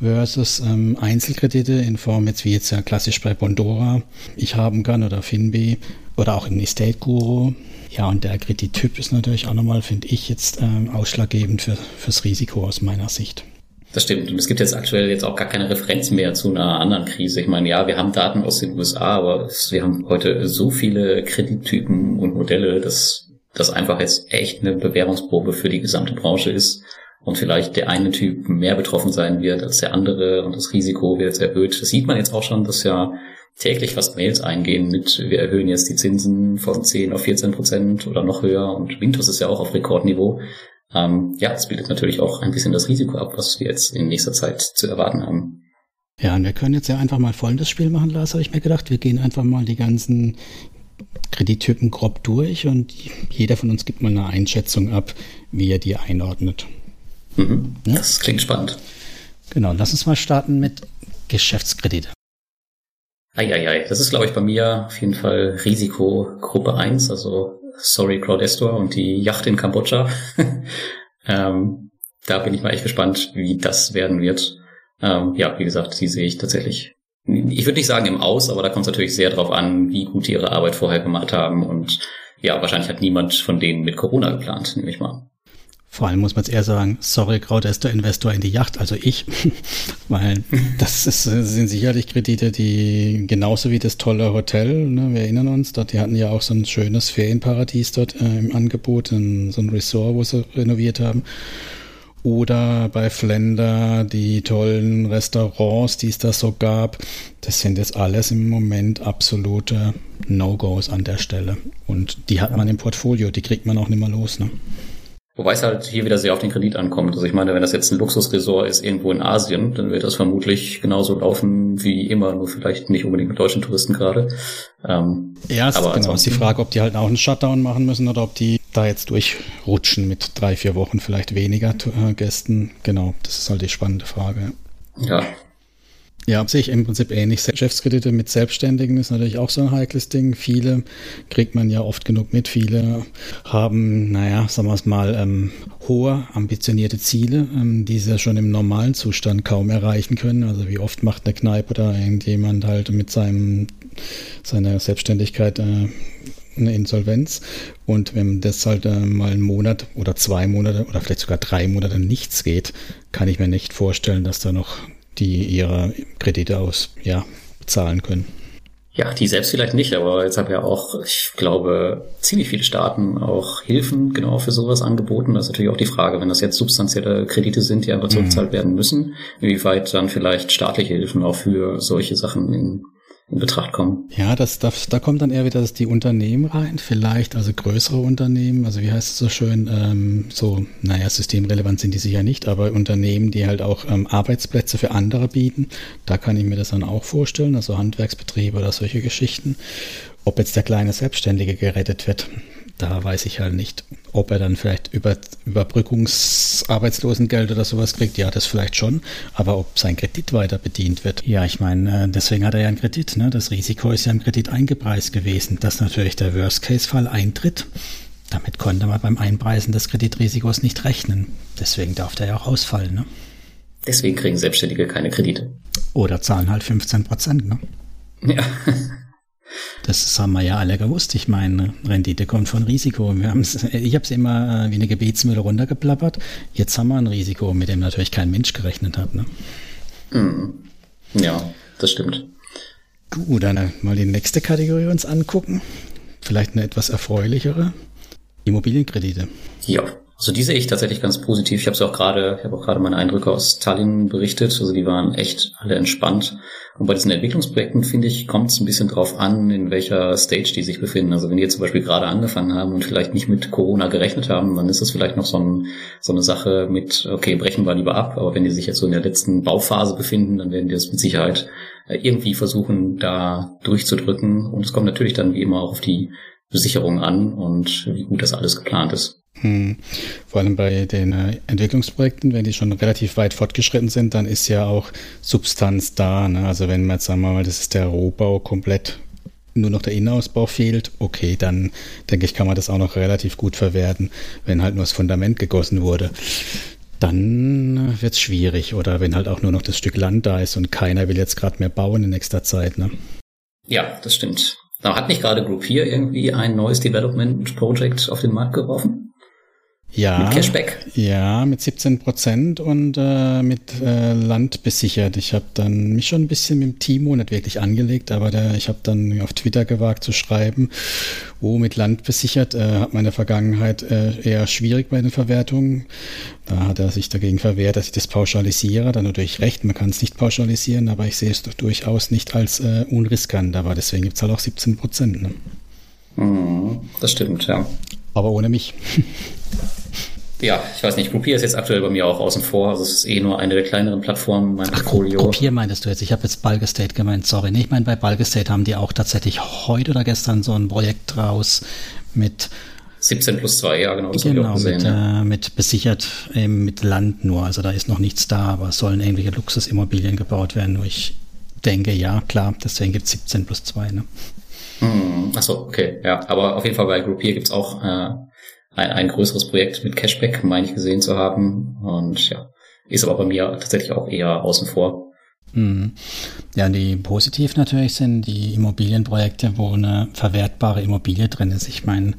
versus ähm, Einzelkredite in Form jetzt wie jetzt ja klassisch bei Bondora ich haben kann oder Finbi oder auch im Estate Guru. Ja, und der Kredittyp ist natürlich auch nochmal, finde ich, jetzt ähm, ausschlaggebend für, fürs Risiko aus meiner Sicht. Das stimmt. Und es gibt jetzt aktuell jetzt auch gar keine Referenz mehr zu einer anderen Krise. Ich meine, ja, wir haben Daten aus den USA, aber wir haben heute so viele Kredittypen und Modelle, dass das einfach jetzt echt eine Bewährungsprobe für die gesamte Branche ist und vielleicht der eine Typ mehr betroffen sein wird als der andere und das Risiko wird jetzt erhöht. Das sieht man jetzt auch schon, dass ja täglich fast Mails eingehen mit, wir erhöhen jetzt die Zinsen von 10 auf 14 Prozent oder noch höher und Windows ist ja auch auf Rekordniveau. Ähm, ja, das bildet natürlich auch ein bisschen das Risiko ab, was wir jetzt in nächster Zeit zu erwarten haben. Ja, und wir können jetzt ja einfach mal folgendes Spiel machen, Lars, habe ich mir gedacht. Wir gehen einfach mal die ganzen Kredittypen grob durch und jeder von uns gibt mal eine Einschätzung ab, wie er die einordnet. Mhm, ja? Das klingt spannend. Genau, lass uns mal starten mit Geschäftskredite. Eieiei, das ist, glaube ich, bei mir auf jeden Fall Risikogruppe 1, also Sorry Crowdestor und die Yacht in Kambodscha. ähm, da bin ich mal echt gespannt, wie das werden wird. Ähm, ja, wie gesagt, die sehe ich tatsächlich, ich würde nicht sagen im Aus, aber da kommt es natürlich sehr drauf an, wie gut die ihre Arbeit vorher gemacht haben. Und ja, wahrscheinlich hat niemand von denen mit Corona geplant, nehme ich mal. Vor allem muss man jetzt eher sagen, sorry, Kraut Investor in die Yacht, also ich, weil das ist, sind sicherlich Kredite, die genauso wie das tolle Hotel, ne, wir erinnern uns, dort, die hatten ja auch so ein schönes Ferienparadies dort äh, im Angebot, ein, so ein Resort, wo sie renoviert haben. Oder bei Flender die tollen Restaurants, die es da so gab. Das sind jetzt alles im Moment absolute No-Gos an der Stelle. Und die hat man im Portfolio, die kriegt man auch nicht mehr los. Ne? Wobei es halt hier wieder sehr auf den Kredit ankommt. Also ich meine, wenn das jetzt ein Luxusresort ist irgendwo in Asien, dann wird das vermutlich genauso laufen wie immer, nur vielleicht nicht unbedingt mit deutschen Touristen gerade. Ähm, ja, es aber genau. ist die Frage, ob die halt auch einen Shutdown machen müssen oder ob die da jetzt durchrutschen mit drei, vier Wochen vielleicht weniger äh, Gästen. Genau, das ist halt die spannende Frage. Ja, ja, sehe ich im Prinzip ähnlich. Geschäftskredite mit Selbstständigen ist natürlich auch so ein heikles Ding. Viele kriegt man ja oft genug mit. Viele haben, naja, sagen wir es mal, ähm, hohe, ambitionierte Ziele, ähm, die sie schon im normalen Zustand kaum erreichen können. Also wie oft macht eine Kneipe oder irgendjemand halt mit seinem, seiner Selbstständigkeit äh, eine Insolvenz. Und wenn das halt äh, mal einen Monat oder zwei Monate oder vielleicht sogar drei Monate nichts geht, kann ich mir nicht vorstellen, dass da noch die ihre Kredite aus, ja, zahlen können. Ja, die selbst vielleicht nicht, aber jetzt haben ja auch, ich glaube, ziemlich viele Staaten auch Hilfen genau für sowas angeboten. Das ist natürlich auch die Frage, wenn das jetzt substanzielle Kredite sind, die einfach zurückgezahlt mhm. werden müssen, inwieweit dann vielleicht staatliche Hilfen auch für solche Sachen in in Betracht kommen. Ja, das, das, da kommt dann eher wieder die Unternehmen rein, vielleicht, also größere Unternehmen, also wie heißt es so schön, ähm, so, naja, systemrelevant sind die sicher nicht, aber Unternehmen, die halt auch ähm, Arbeitsplätze für andere bieten, da kann ich mir das dann auch vorstellen, also Handwerksbetriebe oder solche Geschichten. Ob jetzt der kleine Selbstständige gerettet wird, da weiß ich halt nicht, ob er dann vielleicht über Überbrückungsarbeitslosengeld oder sowas kriegt. Ja, das vielleicht schon. Aber ob sein Kredit weiter bedient wird. Ja, ich meine, äh, deswegen hat er ja einen Kredit. Ne? Das Risiko ist ja im Kredit eingepreist gewesen, dass natürlich der Worst-Case-Fall eintritt. Damit konnte man beim Einpreisen des Kreditrisikos nicht rechnen. Deswegen darf der ja auch ausfallen. Ne? Deswegen kriegen Selbstständige keine Kredite. Oder zahlen halt 15 Prozent. Ne? Ja. Das haben wir ja alle gewusst. Ich meine, Rendite kommt von Risiko. Wir haben's, ich habe es immer äh, wie eine Gebetsmühle runtergeplappert. Jetzt haben wir ein Risiko, mit dem natürlich kein Mensch gerechnet hat. Ne? Mhm. Ja, das stimmt. Gut, dann äh, mal die nächste Kategorie uns angucken. Vielleicht eine etwas erfreulichere. Immobilienkredite. Ja, also die sehe ich tatsächlich ganz positiv. Ich habe es auch gerade, ich habe auch gerade meine Eindrücke aus Tallinn berichtet. Also die waren echt alle entspannt. Und bei diesen Entwicklungsprojekten finde ich, kommt es ein bisschen drauf an, in welcher Stage die sich befinden. Also wenn die jetzt zum Beispiel gerade angefangen haben und vielleicht nicht mit Corona gerechnet haben, dann ist das vielleicht noch so, ein, so eine Sache mit, okay, brechen wir lieber ab. Aber wenn die sich jetzt so in der letzten Bauphase befinden, dann werden die das mit Sicherheit äh, irgendwie versuchen, da durchzudrücken. Und es kommt natürlich dann wie immer auch auf die Besicherung an und wie gut das alles geplant ist. Hm. Vor allem bei den äh, Entwicklungsprojekten, wenn die schon relativ weit fortgeschritten sind, dann ist ja auch Substanz da. Ne? Also wenn man jetzt sagen wir mal, das ist der Rohbau komplett, nur noch der Innenausbau fehlt, okay, dann denke ich, kann man das auch noch relativ gut verwerten, wenn halt nur das Fundament gegossen wurde. Dann wird es schwierig oder wenn halt auch nur noch das Stück Land da ist und keiner will jetzt gerade mehr bauen in nächster Zeit. Ne? Ja, das stimmt. Hat nicht gerade Group hier irgendwie ein neues Development Project auf den Markt geworfen? Ja. Mit Cashback? Ja, mit 17 Prozent und äh, mit äh, Land besichert. Ich habe dann mich schon ein bisschen mit dem Timo nicht wirklich angelegt, aber der, ich habe dann auf Twitter gewagt zu schreiben, oh, mit Land besichert, äh, hat meine Vergangenheit äh, eher schwierig bei den Verwertungen. Da hat er sich dagegen verwehrt, dass ich das pauschalisiere. Dann natürlich recht, man kann es nicht pauschalisieren, aber ich sehe es doch durchaus nicht als äh, unriskant. Aber deswegen gibt's halt auch 17 Prozent. Ne? Mhm, das stimmt, ja. Aber ohne mich. Ja, ich weiß nicht, Groupier ist jetzt aktuell bei mir auch außen vor. Also es ist eh nur eine der kleineren Plattformen mein Ach, Portfolio. Groupier meintest du jetzt? Ich habe jetzt Balgestate gemeint, sorry. Nee, ich meine, bei Balgestate haben die auch tatsächlich heute oder gestern so ein Projekt raus mit 17 plus 2, ja genau. Das genau, gesehen, mit, ja. äh, mit besichert ähm, mit Land nur. Also da ist noch nichts da, aber es sollen irgendwelche Luxusimmobilien gebaut werden. Nur ich denke, ja, klar, deswegen gibt es 17 plus 2. Ne? Hm, achso, okay, ja. Aber auf jeden Fall bei Groupier gibt's auch äh, ein, ein größeres Projekt mit Cashback, meine ich, gesehen zu haben. Und ja, ist aber bei mir tatsächlich auch eher außen vor. Mhm. Ja, die positiv natürlich sind die Immobilienprojekte, wo eine verwertbare Immobilie drin ist. Ich meine,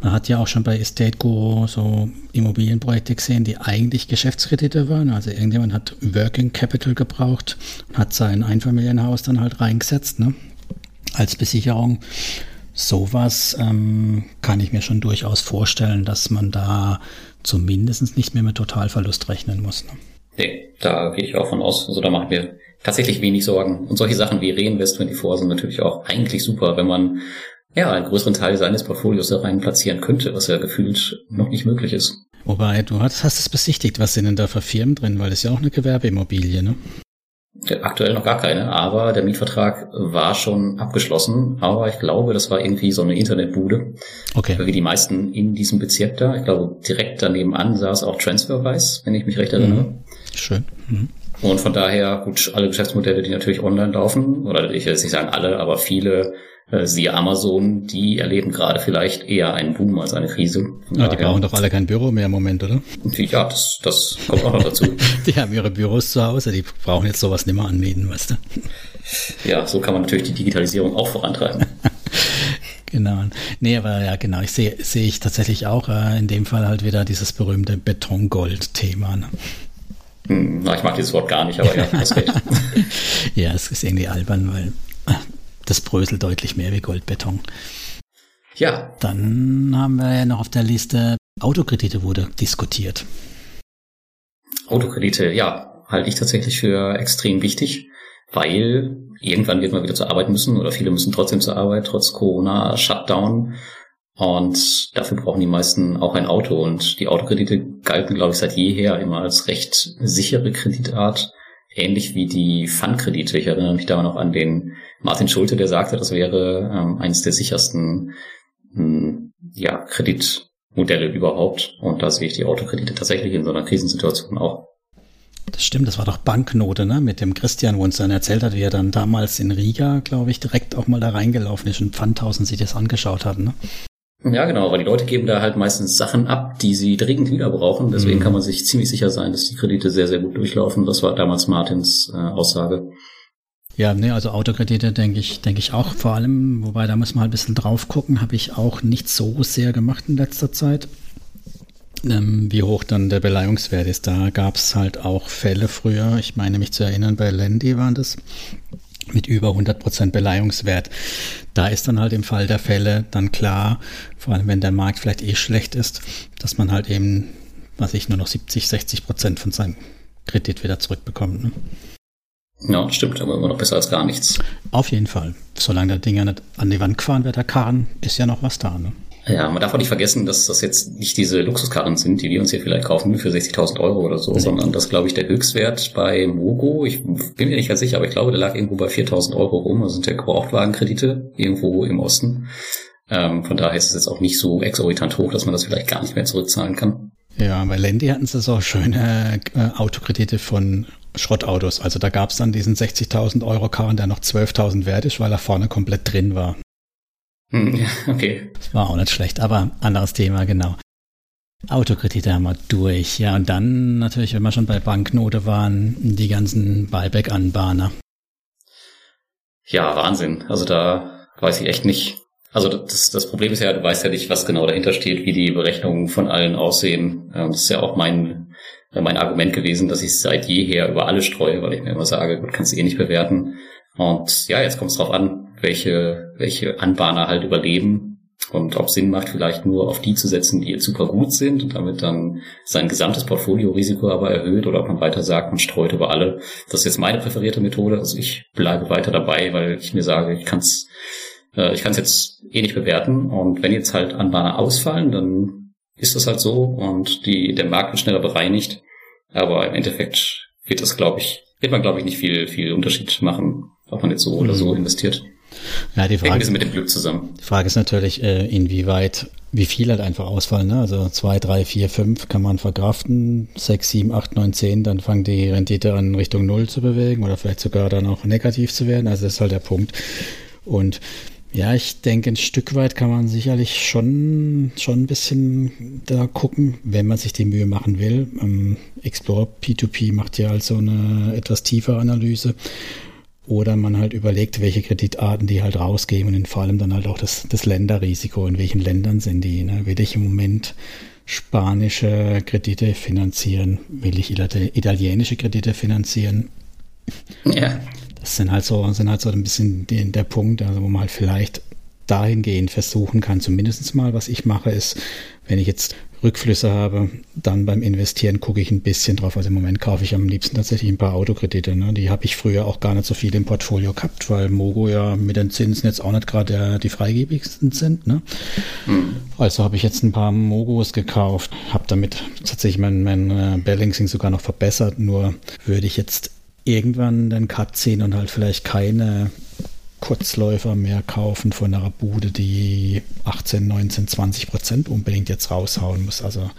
man hat ja auch schon bei Estate Guru so Immobilienprojekte gesehen, die eigentlich Geschäftskredite waren. Also irgendjemand hat Working Capital gebraucht hat sein Einfamilienhaus dann halt reingesetzt, ne? Als Besicherung sowas ähm, kann ich mir schon durchaus vorstellen, dass man da zumindest nicht mehr mit Totalverlust rechnen muss. Ne? Nee, da gehe ich auch von aus. Also da macht mir tatsächlich wenig Sorgen. Und solche Sachen wie Reinvest24 sind natürlich auch eigentlich super, wenn man ja einen größeren Teil seines Portfolios da rein platzieren könnte, was ja gefühlt noch nicht möglich ist. Wobei, du hast, hast es besichtigt, was sind denn da für Firmen drin, weil das ist ja auch eine Gewerbeimmobilie, ne? Aktuell noch gar keine, aber der Mietvertrag war schon abgeschlossen. Aber ich glaube, das war irgendwie so eine Internetbude. Okay. Wie die meisten in diesem Bezirk da. Ich glaube, direkt daneben an saß auch Transferwise, wenn ich mich recht erinnere. Mhm. Schön. Mhm. Und von daher, gut, alle Geschäftsmodelle, die natürlich online laufen, oder ich will jetzt nicht sagen alle, aber viele äh, siehe Amazon, die erleben gerade vielleicht eher einen Boom als eine Krise. Ja, die brauchen doch alle kein Büro mehr im Moment, oder? Ja, das, das kommt auch noch dazu. die haben ihre Büros zu Hause, die brauchen jetzt sowas nicht mehr anmieten, weißt du? Ja, so kann man natürlich die Digitalisierung auch vorantreiben. Genau. Nee, aber ja, genau. Ich sehe sehe ich tatsächlich auch äh, in dem Fall halt wieder dieses berühmte Betongold-Thema. Ne? Hm, na, ich mag dieses Wort gar nicht, aber ja, das geht. ja, es ist irgendwie albern, weil das bröselt deutlich mehr wie Goldbeton. Ja. Dann haben wir ja noch auf der Liste Autokredite wurde diskutiert. Autokredite, ja, halte ich tatsächlich für extrem wichtig, weil irgendwann wird man wieder zur Arbeit müssen oder viele müssen trotzdem zur Arbeit, trotz Corona, Shutdown. Und dafür brauchen die meisten auch ein Auto. Und die Autokredite galten, glaube ich, seit jeher immer als recht sichere Kreditart ähnlich wie die Fundkredite. Ich erinnere mich da noch an den Martin Schulte, der sagte, das wäre ähm, eines der sichersten ähm, ja, Kreditmodelle überhaupt. Und da sehe ich die Autokredite tatsächlich in so einer Krisensituation auch. Das stimmt, das war doch Banknote, ne? Mit dem Christian, wo uns dann erzählt hat, wie er dann damals in Riga, glaube ich, direkt auch mal da reingelaufen ist und Pfandhausen sich das angeschaut hat, ne? Ja, genau, weil die Leute geben da halt meistens Sachen ab, die sie dringend wieder brauchen. Deswegen mhm. kann man sich ziemlich sicher sein, dass die Kredite sehr, sehr gut durchlaufen. Das war damals Martins äh, Aussage. Ja, ne, also Autokredite denke ich, denke ich auch vor allem, wobei da muss man halt ein bisschen drauf gucken, habe ich auch nicht so sehr gemacht in letzter Zeit. Ähm, wie hoch dann der Beleihungswert ist. Da gab es halt auch Fälle früher, ich meine mich zu erinnern, bei Lendi waren das, mit über 100 Prozent Beleihungswert. Da ist dann halt im Fall der Fälle dann klar, vor allem wenn der Markt vielleicht eh schlecht ist, dass man halt eben, was ich, nur noch 70, 60 Prozent von seinem Kredit wieder zurückbekommt. Ne? Ja, stimmt, aber immer noch besser als gar nichts. Auf jeden Fall. Solange der Ding ja nicht an die Wand gefahren wird, der Karren, ist ja noch was da. Ne? Ja, man darf auch nicht vergessen, dass das jetzt nicht diese Luxuskarren sind, die wir uns hier vielleicht kaufen für 60.000 Euro oder so, nee. sondern das, glaube ich, der Höchstwert bei Mogo, ich bin mir nicht ganz sicher, aber ich glaube, der lag irgendwo bei 4.000 Euro rum, also sind ja Gebrauchtwagenkredite irgendwo im Osten. Ähm, von daher ist es jetzt auch nicht so exorbitant hoch, dass man das vielleicht gar nicht mehr zurückzahlen kann. Ja, bei Lendi hatten sie so schöne äh, Autokredite von Schrottautos. Also da gab es dann diesen 60.000 Euro Karren, der noch 12.000 wert ist, weil er vorne komplett drin war. Hm, ja, okay. Das war auch nicht schlecht, aber anderes Thema, genau. Autokredite haben wir durch. Ja, und dann natürlich, wenn wir schon bei Banknote waren, die ganzen Buyback-Anbahner. Ja, Wahnsinn. Also da weiß ich echt nicht. Also das, das Problem ist ja, du weißt ja nicht, was genau dahinter steht, wie die Berechnungen von allen aussehen. Das ist ja auch mein, mein Argument gewesen, dass ich seit jeher über alle streue, weil ich mir immer sage, gut, kannst du eh nicht bewerten. Und ja, jetzt kommt es drauf an, welche, welche Anbahner halt überleben und ob Sinn macht, vielleicht nur auf die zu setzen, die jetzt super gut sind und damit dann sein gesamtes Portfoliorisiko aber erhöht oder ob man weiter sagt, man streut über alle. Das ist jetzt meine präferierte Methode. Also ich bleibe weiter dabei, weil ich mir sage, ich kann es äh, ich kann es jetzt eh nicht bewerten und wenn jetzt halt Anbahner ausfallen, dann ist das halt so und die, der Markt wird schneller bereinigt. Aber im Endeffekt wird das, glaube ich, wird man, glaube ich, nicht viel, viel Unterschied machen, ob man jetzt so oder so mhm. investiert. Ja, die Frage, mit dem Glück zusammen. Die Frage ist natürlich, äh, inwieweit, wie viel halt einfach ausfallen. Ne? Also zwei, drei, vier, fünf kann man verkraften. Sechs, sieben, acht, neun, zehn, dann fangen die Rendite an Richtung Null zu bewegen oder vielleicht sogar dann auch negativ zu werden. Also das ist halt der Punkt. Und ja, ich denke, ein Stück weit kann man sicherlich schon, schon ein bisschen da gucken, wenn man sich die Mühe machen will. Ähm, Explore P2P macht ja also eine etwas tiefere Analyse oder man halt überlegt, welche Kreditarten die halt rausgeben und vor allem dann halt auch das, das Länderrisiko, in welchen Ländern sind die. Ne? Will ich im Moment spanische Kredite finanzieren? Will ich italienische Kredite finanzieren? Ja. Das sind halt so, sind halt so ein bisschen den, der Punkt, also wo man halt vielleicht dahingehend versuchen kann, zumindest mal, was ich mache, ist, wenn ich jetzt Rückflüsse habe, dann beim Investieren gucke ich ein bisschen drauf. Also im Moment kaufe ich am liebsten tatsächlich ein paar Autokredite. Ne? Die habe ich früher auch gar nicht so viel im Portfolio gehabt, weil Mogo ja mit den Zinsen jetzt auch nicht gerade die freigebigsten sind. Ne? Mhm. Also habe ich jetzt ein paar Mogos gekauft, habe damit tatsächlich mein, mein äh, Balancing sogar noch verbessert. Nur würde ich jetzt irgendwann den Cut ziehen und halt vielleicht keine Kurzläufer mehr kaufen von einer Bude, die 18, 19, 20 Prozent unbedingt jetzt raushauen muss. Also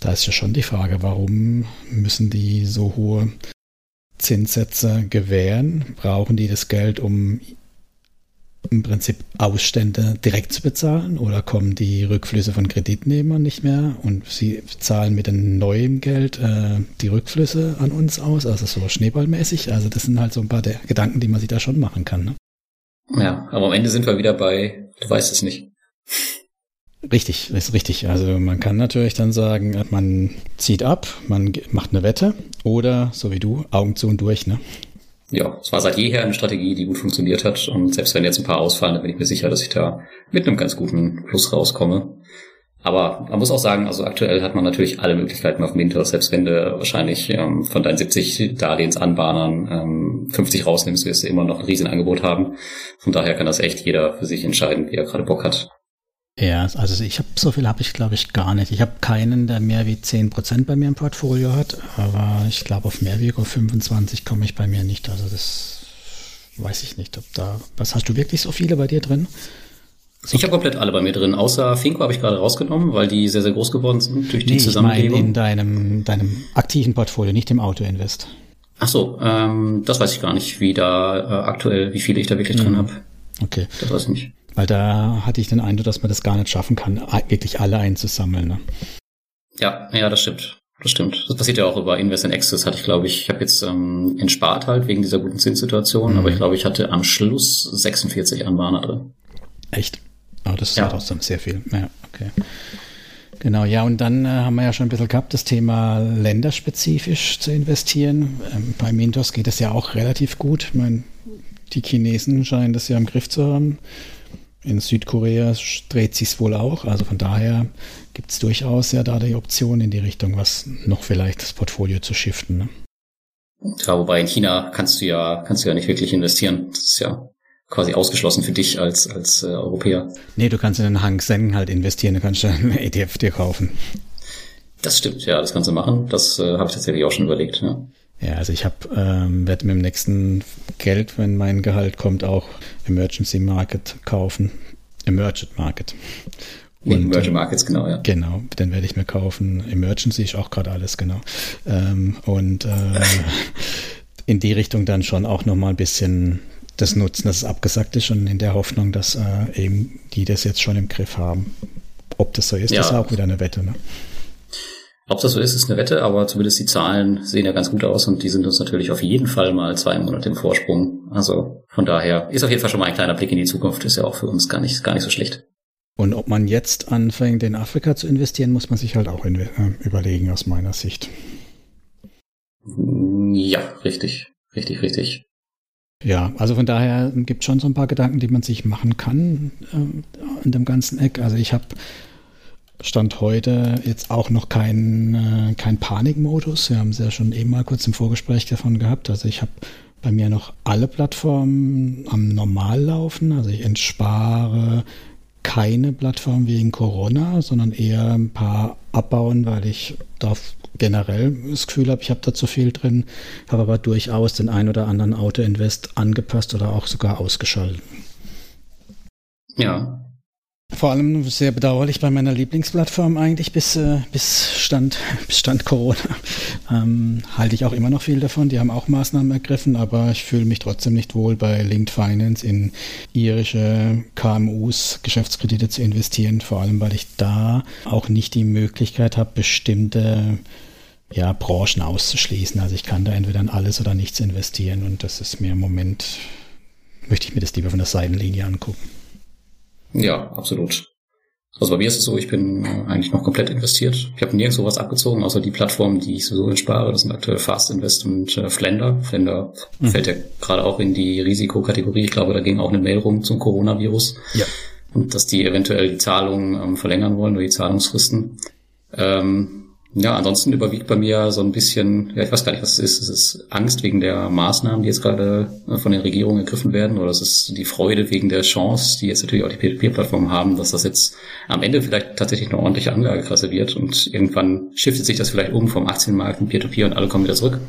da ist ja schon die Frage, warum müssen die so hohe Zinssätze gewähren? Brauchen die das Geld, um im Prinzip Ausstände direkt zu bezahlen oder kommen die Rückflüsse von Kreditnehmern nicht mehr und sie zahlen mit dem neuen Geld äh, die Rückflüsse an uns aus, also so schneeballmäßig. Also das sind halt so ein paar der Gedanken, die man sich da schon machen kann. Ne? Ja, aber am Ende sind wir wieder bei, du weißt es nicht. Richtig, ist richtig. Also man kann natürlich dann sagen, man zieht ab, man macht eine Wette oder, so wie du, Augen zu und durch, ne? Ja, es war seit jeher eine Strategie, die gut funktioniert hat. Und selbst wenn jetzt ein paar ausfallen, dann bin ich mir sicher, dass ich da mit einem ganz guten Plus rauskomme. Aber man muss auch sagen, also aktuell hat man natürlich alle Möglichkeiten auf Mintos, selbst wenn du wahrscheinlich ähm, von deinen 70 Darlehensanbahnern ähm, 50 rausnimmst, wirst du immer noch ein Riesenangebot haben. Von daher kann das echt jeder für sich entscheiden, wie er gerade Bock hat. Ja, also ich habe so viel habe ich glaube ich gar nicht. Ich habe keinen, der mehr wie 10% bei mir im Portfolio hat, aber ich glaube auf mehr wie 25 komme ich bei mir nicht. Also das weiß ich nicht, ob da was hast du wirklich so viele bei dir drin? Ich habe komplett alle bei mir drin, außer Finko habe ich gerade rausgenommen, weil die sehr, sehr groß geworden sind durch die nee, Zusammenlegung. Ich meine in deinem, deinem aktiven Portfolio, nicht im Auto-Invest. Ach so, ähm, das weiß ich gar nicht, wie da äh, aktuell, wie viele ich da wirklich drin mhm. habe. Okay. Das weiß ich nicht. Weil da hatte ich den Eindruck, dass man das gar nicht schaffen kann, wirklich alle einzusammeln. Ne? Ja, ja, das stimmt. Das stimmt. Das passiert ja auch über Invest in Access, hatte ich, glaube ich, ich habe jetzt ähm, entspart halt wegen dieser guten Zinssituation, mhm. aber ich glaube, ich hatte am Schluss 46 Anbahner drin. Echt? Oh, das ist ja trotzdem sehr viel. Ja, okay. Genau, ja, und dann äh, haben wir ja schon ein bisschen gehabt, das Thema länderspezifisch zu investieren. Ähm, bei Mintos geht es ja auch relativ gut. Ich meine, die Chinesen scheinen das ja im Griff zu haben. In Südkorea dreht sich wohl auch. Also von daher gibt es durchaus ja da die Option in die Richtung, was noch vielleicht das Portfolio zu shiften. Ne? Ja, wobei in China kannst du ja, kannst du ja nicht wirklich investieren. Das ist ja quasi ausgeschlossen für dich als, als äh, Europäer. Nee, du kannst in den Hang Seng halt investieren, du kannst einen ETF dir kaufen. Das stimmt, ja, das kannst du machen. Das äh, habe ich tatsächlich auch schon überlegt. Ja, ja also ich habe ähm, werde mit dem nächsten Geld, wenn mein Gehalt kommt, auch Emergency Market kaufen. Emergent Market. Und, Emerging Markets, genau, ja. Genau, den werde ich mir kaufen. Emergency ist auch gerade alles, genau. Ähm, und äh, in die Richtung dann schon auch nochmal ein bisschen das nutzen, dass es abgesagt ist und in der Hoffnung, dass äh, eben die das jetzt schon im Griff haben. Ob das so ist, ja. ist auch wieder eine Wette. Ne? Ob das so ist, ist eine Wette, aber zumindest die Zahlen sehen ja ganz gut aus und die sind uns natürlich auf jeden Fall mal zwei Monate im Vorsprung. Also von daher ist auf jeden Fall schon mal ein kleiner Blick in die Zukunft, ist ja auch für uns gar nicht, gar nicht so schlecht. Und ob man jetzt anfängt, in Afrika zu investieren, muss man sich halt auch äh, überlegen, aus meiner Sicht. Ja, richtig, richtig, richtig. Ja, also von daher gibt es schon so ein paar Gedanken, die man sich machen kann äh, in dem ganzen Eck. Also ich habe Stand heute jetzt auch noch keinen äh, kein Panikmodus. Wir haben es ja schon eben mal kurz im Vorgespräch davon gehabt. Also ich habe bei mir noch alle Plattformen am Normal laufen. Also ich entspare keine Plattform wegen Corona, sondern eher ein paar abbauen, weil ich da generell das Gefühl habe, ich habe da zu viel drin, habe aber durchaus den ein oder anderen Auto-Invest angepasst oder auch sogar ausgeschaltet. Ja, vor allem sehr bedauerlich bei meiner Lieblingsplattform eigentlich bis, äh, bis, Stand, bis Stand Corona. Ähm, halte ich auch immer noch viel davon. Die haben auch Maßnahmen ergriffen, aber ich fühle mich trotzdem nicht wohl bei Linked Finance in irische KMUs Geschäftskredite zu investieren. Vor allem, weil ich da auch nicht die Möglichkeit habe, bestimmte ja, Branchen auszuschließen. Also ich kann da entweder in alles oder nichts investieren und das ist mir im Moment, möchte ich mir das lieber von der Seitenlinie angucken. Ja, absolut. Also bei mir ist es so, ich bin äh, eigentlich noch komplett investiert. Ich habe nirgendwo was abgezogen, außer die Plattformen, die ich sowieso entspare. Das sind aktuell Fast Invest und äh, Flender. Flender mhm. fällt ja gerade auch in die Risikokategorie. Ich glaube, da ging auch eine Mail rum zum Coronavirus. Ja. Und dass die eventuell die Zahlungen ähm, verlängern wollen oder die Zahlungsfristen. Ähm, ja, ansonsten überwiegt bei mir so ein bisschen, ja, ich weiß gar nicht, was es ist. Es ist Angst wegen der Maßnahmen, die jetzt gerade äh, von den Regierungen ergriffen werden, oder es ist die Freude wegen der Chance, die jetzt natürlich auch die P2P-Plattformen haben, dass das jetzt am Ende vielleicht tatsächlich eine ordentliche Anlageklasse wird und irgendwann shiftet sich das vielleicht um vom Aktienmarkt in Peer-to-Peer -Peer und alle kommen wieder zurück.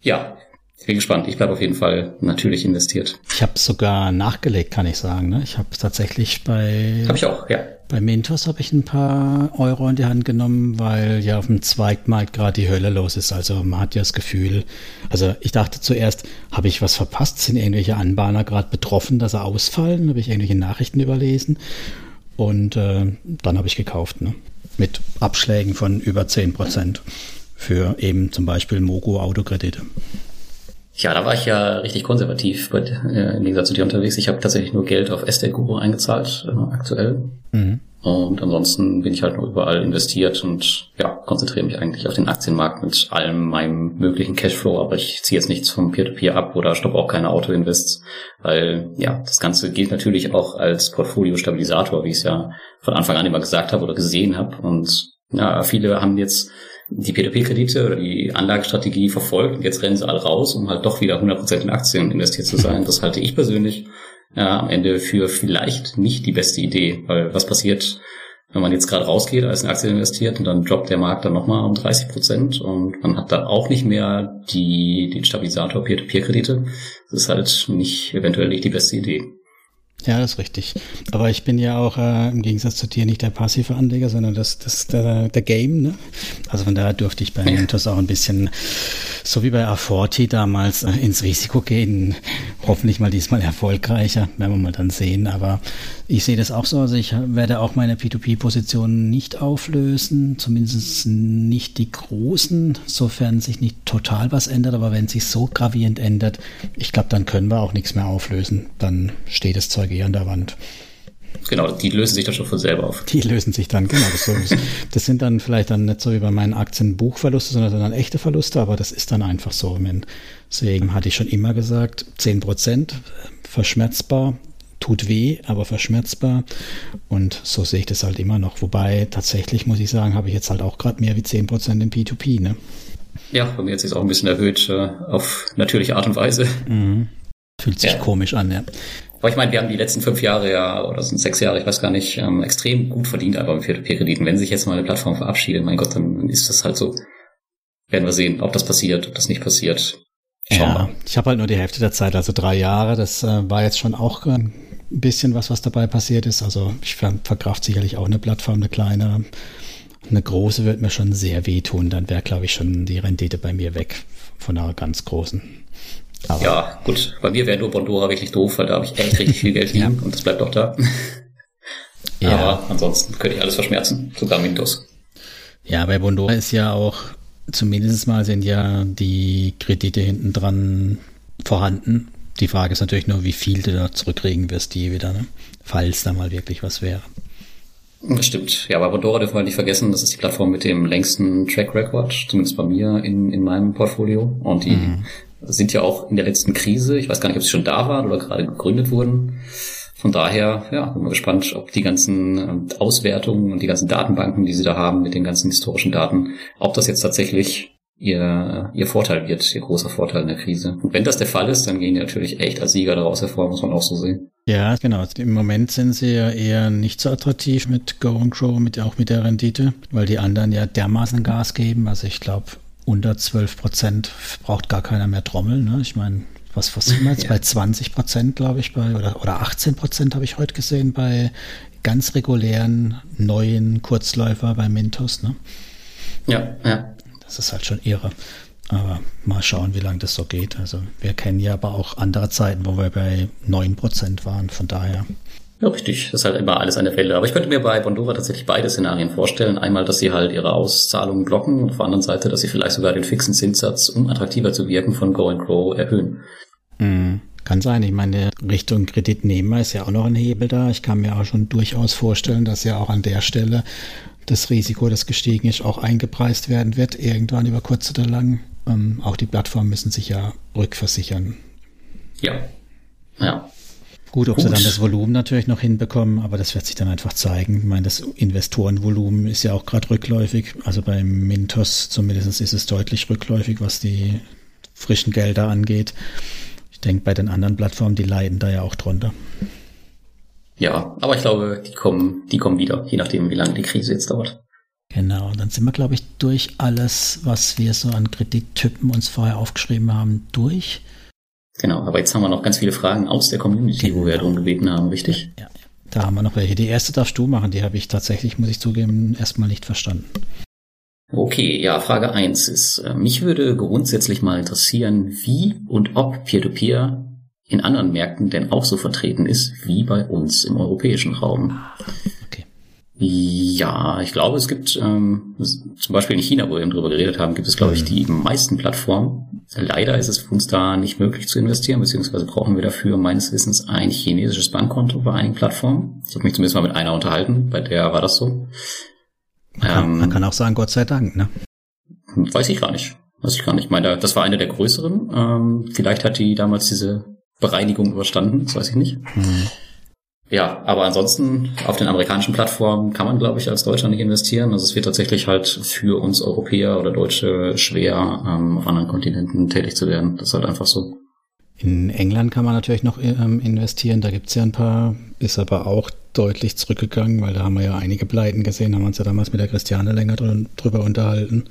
Ja, ich bin gespannt. Ich bleibe auf jeden Fall natürlich investiert. Ich habe sogar nachgelegt, kann ich sagen. Ne? Ich habe tatsächlich bei. Habe ich auch, ja. Bei Mentos habe ich ein paar Euro in die Hand genommen, weil ja auf dem Zweigmarkt gerade die Hölle los ist. Also man hat ja das Gefühl, also ich dachte zuerst, habe ich was verpasst? Sind irgendwelche Anbahner gerade betroffen, dass sie ausfallen? Habe ich irgendwelche Nachrichten überlesen? Und äh, dann habe ich gekauft, ne? mit Abschlägen von über 10 Prozent für eben zum Beispiel Mogo Autokredite. Ja, da war ich ja richtig konservativ bei, äh, im Gegensatz zu dir unterwegs. Ich habe tatsächlich nur Geld auf Estate Guru eingezahlt, äh, aktuell. Mhm. Und ansonsten bin ich halt noch überall investiert und ja, konzentriere mich eigentlich auf den Aktienmarkt mit allem meinem möglichen Cashflow, aber ich ziehe jetzt nichts vom Peer-to-Peer -Peer ab oder stoppe auch keine Auto-Invests, weil ja, das Ganze gilt natürlich auch als Portfolio-Stabilisator, wie ich es ja von Anfang an immer gesagt habe oder gesehen habe. Und ja, viele haben jetzt die P2P-Kredite oder die Anlagestrategie verfolgt und jetzt rennen sie alle raus, um halt doch wieder 100% in Aktien investiert zu sein. Das halte ich persönlich ja, am Ende für vielleicht nicht die beste Idee, weil was passiert, wenn man jetzt gerade rausgeht, als in Aktien investiert und dann droppt der Markt dann nochmal um 30 Prozent und man hat dann auch nicht mehr die, den Stabilisator Peer-to-Peer-Kredite. Das ist halt nicht, eventuell nicht die beste Idee. Ja, das ist richtig. Aber ich bin ja auch äh, im Gegensatz zu dir nicht der passive Anleger, sondern das, das der, der Game. Ne? Also von daher durfte ich bei Mentos auch ein bisschen, so wie bei A40 damals, äh, ins Risiko gehen. Hoffentlich mal diesmal erfolgreicher, werden wir mal dann sehen. Aber ich sehe das auch so. Also ich werde auch meine P2P-Positionen nicht auflösen, zumindest nicht die großen, sofern sich nicht total was ändert. Aber wenn sich so gravierend ändert, ich glaube, dann können wir auch nichts mehr auflösen. Dann steht das Zeug eher an der Wand. Genau, die lösen sich dann schon von selber auf. Die lösen sich dann, genau. Das, das sind dann vielleicht dann nicht so wie bei meinen Aktien Buchverluste, sondern dann echte Verluste, aber das ist dann einfach so. Deswegen hatte ich schon immer gesagt, 10 Prozent verschmerzbar, tut weh, aber verschmerzbar. Und so sehe ich das halt immer noch. Wobei tatsächlich, muss ich sagen, habe ich jetzt halt auch gerade mehr wie 10 Prozent im P2P. Ne? Ja, bei mir hat sich auch ein bisschen erhöht äh, auf natürliche Art und Weise. Mhm. Fühlt sich ja. komisch an, ja. Aber ich meine, wir haben die letzten fünf Jahre ja, oder sind sechs Jahre, ich weiß gar nicht, ähm, extrem gut verdient einfach mit Peer-to-Peer-Krediten. Wenn sich jetzt mal eine Plattform verabschiedet, mein Gott, dann ist das halt so. Werden wir sehen, ob das passiert, ob das nicht passiert. Schauen ja, wir. ich habe halt nur die Hälfte der Zeit, also drei Jahre. Das äh, war jetzt schon auch ein bisschen was, was dabei passiert ist. Also ich ver verkraft sicherlich auch eine Plattform, eine kleine. Eine große wird mir schon sehr wehtun. Dann wäre, glaube ich, schon die Rendite bei mir weg von einer ganz großen. Aber ja, gut. Bei mir wäre nur Bondora wirklich doof, weil da habe ich echt richtig viel Geld liegen ja. und das bleibt auch da. ja. Aber ansonsten könnte ich alles verschmerzen, sogar Windows. Ja, bei Bondora ist ja auch, zumindest mal sind ja die Kredite hinten dran vorhanden. Die Frage ist natürlich nur, wie viel du da zurückkriegen wirst, die wieder, ne? falls da mal wirklich was wäre. Das stimmt. Ja, aber Bondora dürfen wir nicht vergessen, das ist die Plattform mit dem längsten Track Record, zumindest bei mir in, in meinem Portfolio. Und die mhm sind ja auch in der letzten Krise. Ich weiß gar nicht, ob sie schon da waren oder gerade gegründet wurden. Von daher, ja, bin mal gespannt, ob die ganzen ähm, Auswertungen und die ganzen Datenbanken, die sie da haben mit den ganzen historischen Daten, ob das jetzt tatsächlich ihr, ihr Vorteil wird, ihr großer Vorteil in der Krise. Und wenn das der Fall ist, dann gehen die natürlich echt als Sieger daraus hervor, muss man auch so sehen. Ja, genau. Im Moment sind sie ja eher nicht so attraktiv mit Go and Grow, mit, auch mit der Rendite, weil die anderen ja dermaßen Gas geben. Also ich glaube, unter 12 Prozent braucht gar keiner mehr trommeln. Ne? Ich meine, was, was sind wir jetzt? Ja. Bei 20 Prozent, glaube ich, bei, oder, oder 18 Prozent habe ich heute gesehen bei ganz regulären neuen Kurzläufer bei Mintos. Ne? Ja, ja. Das ist halt schon irre. Aber mal schauen, wie lange das so geht. Also wir kennen ja aber auch andere Zeiten, wo wir bei 9 Prozent waren. Von daher ja, richtig. Das ist halt immer alles eine Fälle. Aber ich könnte mir bei Bondora tatsächlich beide Szenarien vorstellen. Einmal, dass sie halt ihre Auszahlungen blocken und auf der anderen Seite, dass sie vielleicht sogar den fixen Zinssatz, um attraktiver zu wirken, von Go and Grow erhöhen. Mhm. Kann sein. Ich meine, Richtung Kreditnehmer ist ja auch noch ein Hebel da. Ich kann mir auch schon durchaus vorstellen, dass ja auch an der Stelle das Risiko, das gestiegen ist, auch eingepreist werden wird, irgendwann über kurz oder lang. Ähm, auch die Plattformen müssen sich ja rückversichern. Ja. Ja. Gut, ob Gut. sie dann das Volumen natürlich noch hinbekommen, aber das wird sich dann einfach zeigen. Ich meine, das Investorenvolumen ist ja auch gerade rückläufig. Also bei Mintos zumindest ist es deutlich rückläufig, was die frischen Gelder angeht. Ich denke, bei den anderen Plattformen, die leiden da ja auch drunter. Ja, aber ich glaube, die kommen, die kommen wieder, je nachdem, wie lange die Krise jetzt dauert. Genau, dann sind wir, glaube ich, durch alles, was wir so an Kredittypen uns vorher aufgeschrieben haben, durch. Genau, aber jetzt haben wir noch ganz viele Fragen aus der Community, genau. wo wir darum gebeten haben, richtig? Ja, ja. Da haben wir noch welche. Die erste darfst du machen, die habe ich tatsächlich, muss ich zugeben, erstmal nicht verstanden. Okay, ja, Frage eins ist, äh, mich würde grundsätzlich mal interessieren, wie und ob Peer-to-Peer -Peer in anderen Märkten denn auch so vertreten ist wie bei uns im europäischen Raum. Ja, ich glaube, es gibt ähm, zum Beispiel in China, wo wir eben drüber geredet haben, gibt es, glaube ich, die meisten Plattformen. Leider ist es für uns da nicht möglich zu investieren, beziehungsweise brauchen wir dafür meines Wissens ein chinesisches Bankkonto bei einigen Plattformen. Ich habe mich zumindest mal mit einer unterhalten, bei der war das so. Man kann, ähm, man kann auch sagen, Gott sei Dank, ne? Weiß ich gar nicht. Weiß ich gar nicht. Ich meine, das war eine der größeren. Ähm, vielleicht hat die damals diese Bereinigung überstanden, das weiß ich nicht. Mhm. Ja, aber ansonsten auf den amerikanischen Plattformen kann man, glaube ich, als Deutscher nicht investieren. Also es wird tatsächlich halt für uns Europäer oder Deutsche schwer, ähm, auf anderen Kontinenten tätig zu werden. Das ist halt einfach so. In England kann man natürlich noch ähm, investieren. Da gibt's ja ein paar, ist aber auch deutlich zurückgegangen, weil da haben wir ja einige Pleiten gesehen, haben wir uns ja damals mit der Christiane länger drüber unterhalten.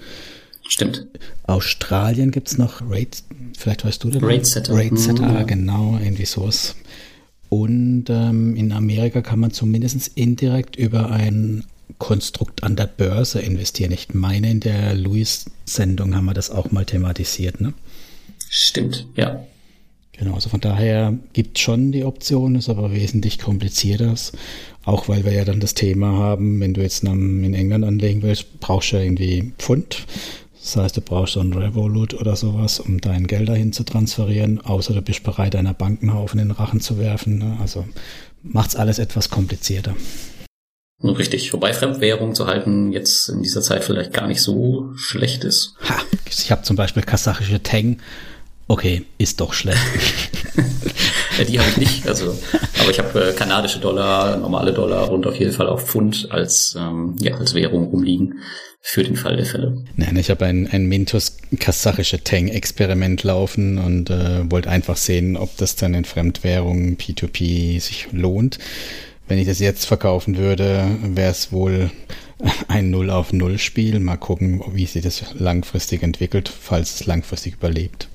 Stimmt. Australien gibt's noch Rate, vielleicht weißt du das? Rate Setter. Rate Setter, mhm. genau, irgendwie sowas Und ähm, in Amerika kann man zumindest indirekt über ein Konstrukt an der Börse investieren. Ich meine, in der Louis-Sendung haben wir das auch mal thematisiert. Ne? Stimmt, ja. Genau, also von daher gibt es schon die Option, ist aber wesentlich komplizierter. Auch weil wir ja dann das Thema haben, wenn du jetzt in England anlegen willst, brauchst du ja irgendwie Pfund. Das heißt, du brauchst so ein Revolut oder sowas, um dein Geld dahin zu transferieren, außer du bist bereit, einer Bankenhaufen in den Rachen zu werfen. Ne? Also macht es alles etwas komplizierter. Richtig, wobei Fremdwährung zu halten jetzt in dieser Zeit vielleicht gar nicht so schlecht ist. Ha, ich habe zum Beispiel kasachische Teng. Okay, ist doch schlecht. ja, die habe ich nicht, also, aber ich habe äh, kanadische Dollar, normale Dollar und auf jeden Fall auch Pfund als, ähm, ja, als Währung rumliegen für den Fall der Fälle. Nein, ich habe ein, ein Mintos kasachische Tang-Experiment laufen und äh, wollte einfach sehen, ob das dann in Fremdwährungen P2P sich lohnt. Wenn ich das jetzt verkaufen würde, wäre es wohl ein Null auf Null Spiel. Mal gucken, wie sich das langfristig entwickelt, falls es langfristig überlebt.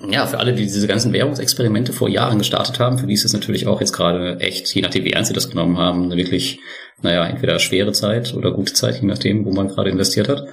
Ja, für alle, die diese ganzen Währungsexperimente vor Jahren gestartet haben, für die ist es natürlich auch jetzt gerade echt, je nachdem wie ernst sie das genommen haben, eine wirklich, naja, entweder schwere Zeit oder gute Zeit, je nachdem, wo man gerade investiert hat.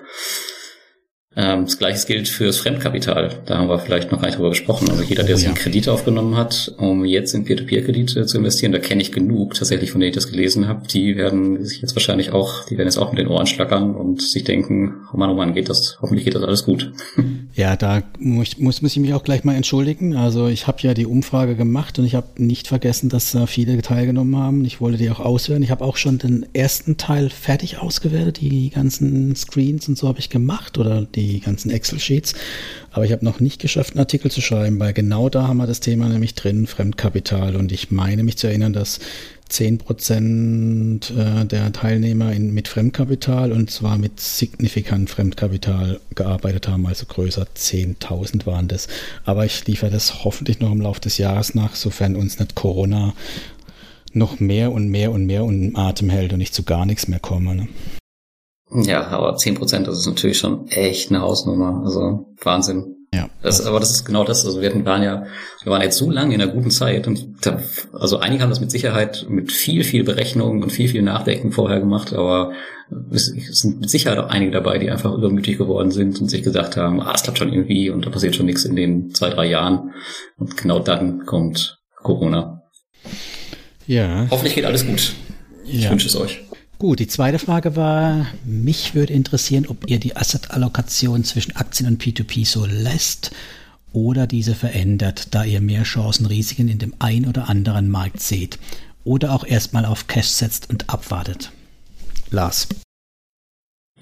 Ähm, das gleiche gilt fürs Fremdkapital. Da haben wir vielleicht noch gar nicht drüber gesprochen. Also jeder, der oh, sich einen Kredit aufgenommen hat, um jetzt in Peer-to-Peer-Kredite zu investieren, da kenne ich genug tatsächlich, von denen ich das gelesen habe. Die werden sich jetzt wahrscheinlich auch, die werden jetzt auch mit den Ohren schlackern und sich denken, oh Mann, oh Mann, geht das, hoffentlich geht das alles gut. Ja, da muss, muss, muss ich mich auch gleich mal entschuldigen. Also ich habe ja die Umfrage gemacht und ich habe nicht vergessen, dass da viele teilgenommen haben. Ich wollte die auch auswerten. Ich habe auch schon den ersten Teil fertig ausgewertet. Die ganzen Screens und so habe ich gemacht oder die die ganzen Excel-Sheets. Aber ich habe noch nicht geschafft, einen Artikel zu schreiben, weil genau da haben wir das Thema nämlich drin, Fremdkapital. Und ich meine mich zu erinnern, dass 10 Prozent äh, der Teilnehmer in, mit Fremdkapital und zwar mit signifikant Fremdkapital gearbeitet haben, also größer 10.000 waren das. Aber ich liefere das hoffentlich noch im Laufe des Jahres nach, sofern uns nicht Corona noch mehr und mehr und mehr um Atem hält und ich zu gar nichts mehr komme. Ne? Ja, aber zehn Prozent, das ist natürlich schon echt eine Hausnummer. Also Wahnsinn. Ja. Das, aber das ist genau das. Also wir waren ja, wir waren jetzt so lange in einer guten Zeit und da, also einige haben das mit Sicherheit mit viel, viel Berechnung und viel, viel Nachdenken vorher gemacht, aber es, sind mit Sicherheit auch einige dabei, die einfach übermütig geworden sind und sich gesagt haben, ah, das klappt schon irgendwie und da passiert schon nichts in den zwei, drei Jahren. Und genau dann kommt Corona. Ja. Hoffentlich geht alles gut. Ich ja. wünsche es euch. Gut, die zweite Frage war, mich würde interessieren, ob ihr die Asset-Allokation zwischen Aktien und P2P so lässt oder diese verändert, da ihr mehr Chancen, Risiken in dem ein oder anderen Markt seht oder auch erstmal auf Cash setzt und abwartet. Lars.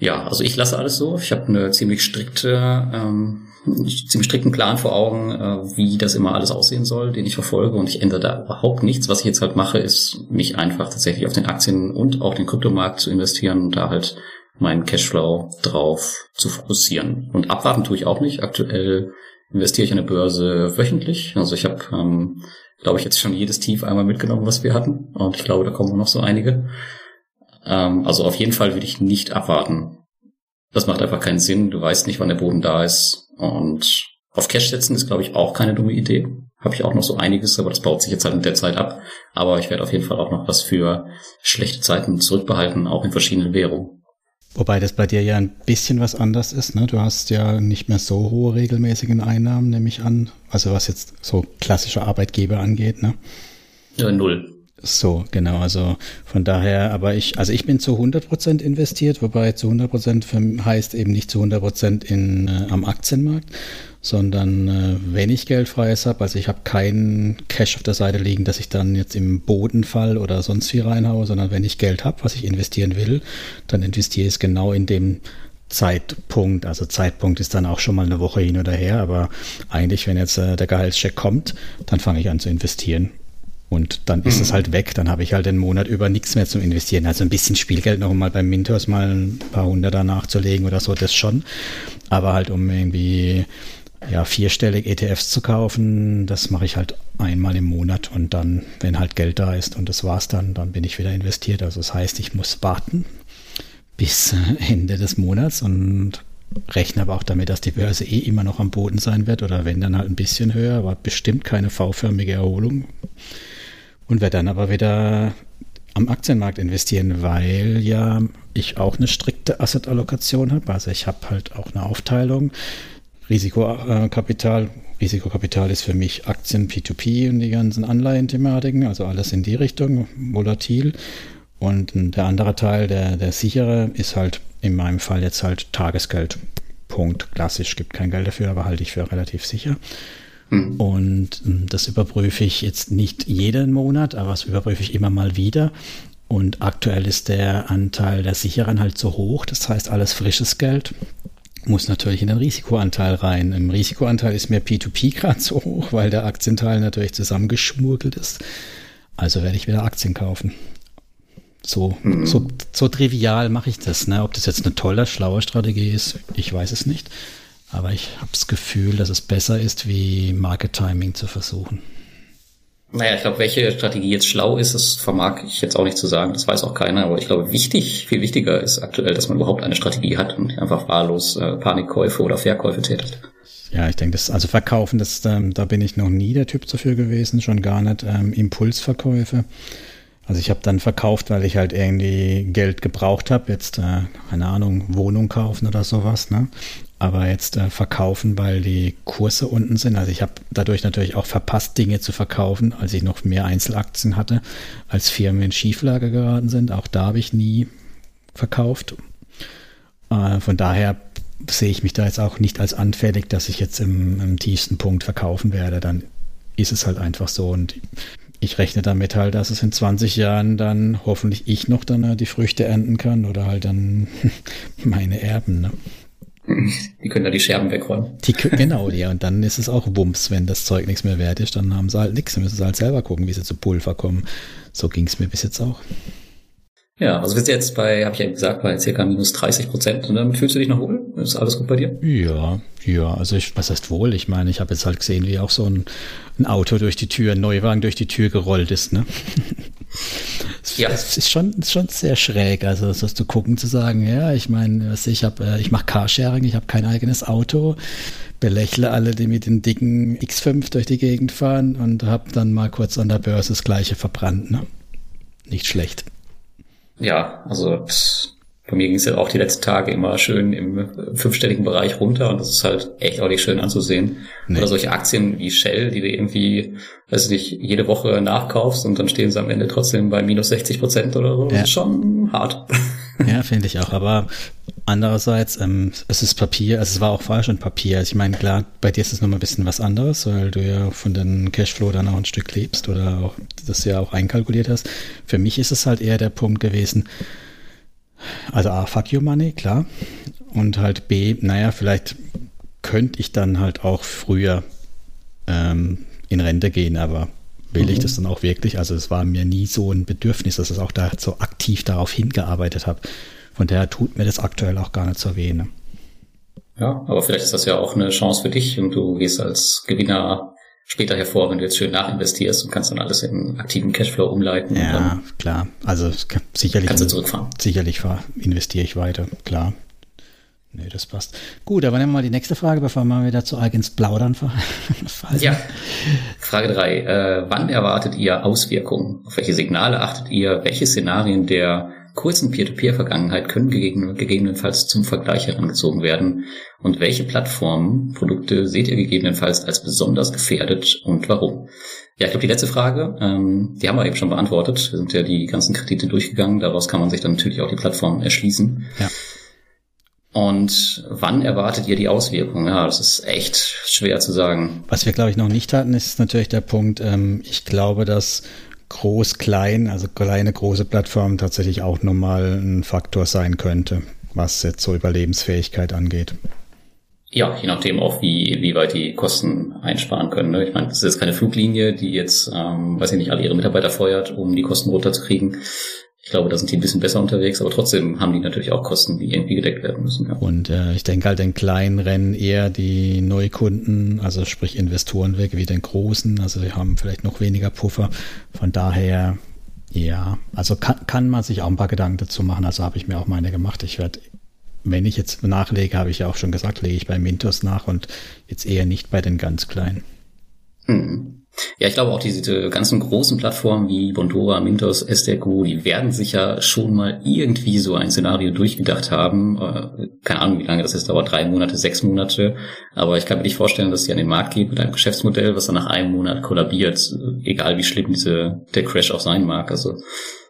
Ja, also ich lasse alles so. Ich habe eine ziemlich strikte, ähm, ziemlich strikten Plan vor Augen, äh, wie das immer alles aussehen soll, den ich verfolge und ich ändere da überhaupt nichts. Was ich jetzt halt mache, ist mich einfach tatsächlich auf den Aktien und auch den Kryptomarkt zu investieren und da halt meinen Cashflow drauf zu fokussieren. Und abwarten tue ich auch nicht. Aktuell investiere ich an der Börse wöchentlich. Also ich habe, ähm, glaube ich, jetzt schon jedes Tief einmal mitgenommen, was wir hatten. Und ich glaube, da kommen noch so einige. Ähm, also auf jeden Fall würde ich nicht abwarten. Das macht einfach keinen Sinn. Du weißt nicht, wann der Boden da ist. Und auf Cash setzen ist, glaube ich, auch keine dumme Idee. Habe ich auch noch so einiges, aber das baut sich jetzt halt mit der Zeit ab. Aber ich werde auf jeden Fall auch noch was für schlechte Zeiten zurückbehalten, auch in verschiedenen Währungen. Wobei das bei dir ja ein bisschen was anders ist. Ne? Du hast ja nicht mehr so hohe regelmäßigen Einnahmen, nehme ich an. Also was jetzt so klassische Arbeitgeber angeht. Ne? Ja, null. So, genau, also von daher, aber ich, also ich bin zu 100 Prozent investiert, wobei zu 100 Prozent heißt eben nicht zu 100 Prozent in, äh, am Aktienmarkt, sondern äh, wenn ich Geld freies habe, also ich habe keinen Cash auf der Seite liegen, dass ich dann jetzt im Boden fall oder sonst wie reinhaue, sondern wenn ich Geld habe, was ich investieren will, dann investiere ich es genau in dem Zeitpunkt. Also Zeitpunkt ist dann auch schon mal eine Woche hin oder her, aber eigentlich, wenn jetzt äh, der Gehaltscheck kommt, dann fange ich an zu investieren. Und dann ist mhm. es halt weg. Dann habe ich halt den Monat über nichts mehr zum Investieren. Also ein bisschen Spielgeld noch mal beim Mintos mal ein paar Hunderter nachzulegen oder so, das schon. Aber halt um irgendwie ja, vierstellig ETFs zu kaufen, das mache ich halt einmal im Monat und dann, wenn halt Geld da ist und das war's dann, dann bin ich wieder investiert. Also das heißt, ich muss warten bis Ende des Monats und rechne aber auch damit, dass die Börse eh immer noch am Boden sein wird oder wenn dann halt ein bisschen höher, aber bestimmt keine V-förmige Erholung. Und werde dann aber wieder am Aktienmarkt investieren, weil ja ich auch eine strikte Asset-Allokation habe. Also ich habe halt auch eine Aufteilung. Risikokapital. Risikokapital ist für mich Aktien, P2P und die ganzen Anleihenthematiken, also alles in die Richtung, volatil. Und der andere Teil, der, der sichere, ist halt in meinem Fall jetzt halt Tagesgeld. Punkt. Klassisch, gibt kein Geld dafür, aber halte ich für relativ sicher. Mhm. Und ähm, das überprüfe ich jetzt nicht jeden Monat, aber das überprüfe ich immer mal wieder. Und aktuell ist der Anteil der Sicheren halt so hoch, das heißt alles frisches Geld muss natürlich in den Risikoanteil rein. Im Risikoanteil ist mir P2P gerade so hoch, weil der Aktienteil natürlich zusammengeschmuggelt ist. Also werde ich wieder Aktien kaufen. So, mhm. so, so trivial mache ich das. Ne? Ob das jetzt eine tolle, schlaue Strategie ist, ich weiß es nicht. Aber ich habe das Gefühl, dass es besser ist, wie Market Timing zu versuchen. Naja, ich glaube, welche Strategie jetzt schlau ist, das vermag ich jetzt auch nicht zu sagen. Das weiß auch keiner. Aber ich glaube, wichtig, viel wichtiger ist aktuell, dass man überhaupt eine Strategie hat und einfach wahllos äh, Panikkäufe oder Verkäufe tätigt. Ja, ich denke, das, also verkaufen, das, ähm, da bin ich noch nie der Typ dafür gewesen, schon gar nicht ähm, Impulsverkäufe. Also ich habe dann verkauft, weil ich halt irgendwie Geld gebraucht habe, jetzt, äh, keine Ahnung, Wohnung kaufen oder sowas, ne? Aber jetzt äh, verkaufen, weil die Kurse unten sind. Also ich habe dadurch natürlich auch verpasst, Dinge zu verkaufen, als ich noch mehr Einzelaktien hatte, als Firmen in Schieflage geraten sind. Auch da habe ich nie verkauft. Äh, von daher sehe ich mich da jetzt auch nicht als anfällig, dass ich jetzt im, im tiefsten Punkt verkaufen werde. Dann ist es halt einfach so. Und ich rechne damit halt, dass es in 20 Jahren dann hoffentlich ich noch dann äh, die Früchte ernten kann oder halt dann meine Erben. Ne? Die können da die Scherben wegräumen. Die, genau, ja. Und dann ist es auch Wumms, wenn das Zeug nichts mehr wert ist, dann haben sie halt nichts. Dann müssen sie halt selber gucken, wie sie zu Pulver kommen. So ging es mir bis jetzt auch. Ja, also sind jetzt bei, habe ich ja gesagt, bei ca. minus 30 Prozent. Und damit fühlst du dich noch wohl? Ist alles gut bei dir? Ja, ja. Also ich, was heißt wohl? Ich meine, ich habe jetzt halt gesehen, wie auch so ein, ein Auto durch die Tür, ein Neuwagen durch die Tür gerollt ist, ne? ja. Es ist schon, ist schon sehr schräg, also das zu gucken, zu sagen, ja, ich meine, ich habe, äh, ich mache Carsharing, ich habe kein eigenes Auto, belächle alle, die mit den dicken X5 durch die Gegend fahren und habe dann mal kurz an der Börse das gleiche verbrannt, ne? Nicht schlecht. Ja, also bei mir ging es ja auch die letzten Tage immer schön im fünfstelligen Bereich runter und das ist halt echt auch nicht schön anzusehen. Nee. Oder solche Aktien wie Shell, die du irgendwie, weiß ich nicht, jede Woche nachkaufst und dann stehen sie am Ende trotzdem bei minus 60 Prozent oder so. Ja. Das ist schon hart. Ja, finde ich auch. Aber andererseits, ähm, es ist Papier, also es war auch vorher schon Papier. Also ich meine, klar, bei dir ist es nochmal ein bisschen was anderes, weil du ja von den Cashflow dann auch ein Stück lebst oder auch das ja auch einkalkuliert hast. Für mich ist es halt eher der Punkt gewesen, also A, fuck your money, klar. Und halt B, naja, vielleicht könnte ich dann halt auch früher ähm, in Rente gehen, aber will mhm. ich das dann auch wirklich? Also es war mir nie so ein Bedürfnis, dass ich auch da so aktiv darauf hingearbeitet habe. Von daher tut mir das aktuell auch gar nicht so weh. Ne? Ja, aber vielleicht ist das ja auch eine Chance für dich und du gehst als Gewinner später hervor, wenn du jetzt schön nachinvestierst und kannst dann alles in aktiven Cashflow umleiten. Ja, klar. Also sicherlich. Kannst du zurückfahren. Sicherlich investiere ich weiter, klar. Nee, das passt. Gut, aber nehmen wir mal die nächste Frage, bevor wir wieder zu arg ins Plaudern fallen. Ja. Frage drei: Äh, wann erwartet ihr Auswirkungen? Auf welche Signale achtet ihr? Welche Szenarien der kurzen Peer-to-Peer-Vergangenheit können gegebenenfalls zum Vergleich herangezogen werden? Und welche Plattformen, Produkte seht ihr gegebenenfalls als besonders gefährdet und warum? Ja, ich glaube, die letzte Frage, ähm, die haben wir eben schon beantwortet. Wir sind ja die ganzen Kredite durchgegangen. Daraus kann man sich dann natürlich auch die Plattform erschließen. Ja. Und wann erwartet ihr die Auswirkungen? Ja, das ist echt schwer zu sagen. Was wir, glaube ich, noch nicht hatten, ist natürlich der Punkt, ähm, ich glaube, dass groß, klein, also kleine, große Plattformen tatsächlich auch nochmal ein Faktor sein könnte, was jetzt so Überlebensfähigkeit angeht. Ja, je nachdem auch, wie, wie weit die Kosten einsparen können. Ne? Ich meine, das ist jetzt keine Fluglinie, die jetzt, ähm, weiß ich nicht, alle ihre Mitarbeiter feuert, um die Kosten runterzukriegen. Ich glaube, da sind die ein bisschen besser unterwegs, aber trotzdem haben die natürlich auch Kosten, die irgendwie gedeckt werden müssen. Ja. Und äh, ich denke halt, den kleinen rennen eher die Neukunden, also sprich Investoren weg, wie den großen. Also die haben vielleicht noch weniger Puffer. Von daher, ja, also kann, kann man sich auch ein paar Gedanken dazu machen. Also habe ich mir auch meine gemacht. Ich werde wenn ich jetzt nachlege, habe ich ja auch schon gesagt, lege ich bei Mintos nach und jetzt eher nicht bei den ganz kleinen. Hm. Ja, ich glaube auch diese ganzen großen Plattformen wie Bondora, Mintos, SDQ, die werden sich ja schon mal irgendwie so ein Szenario durchgedacht haben. Äh, keine Ahnung, wie lange das ist, dauert drei Monate, sechs Monate. Aber ich kann mir nicht vorstellen, dass sie an den Markt gehen mit einem Geschäftsmodell, was dann nach einem Monat kollabiert, egal wie schlimm diese, der Crash auch sein mag. Also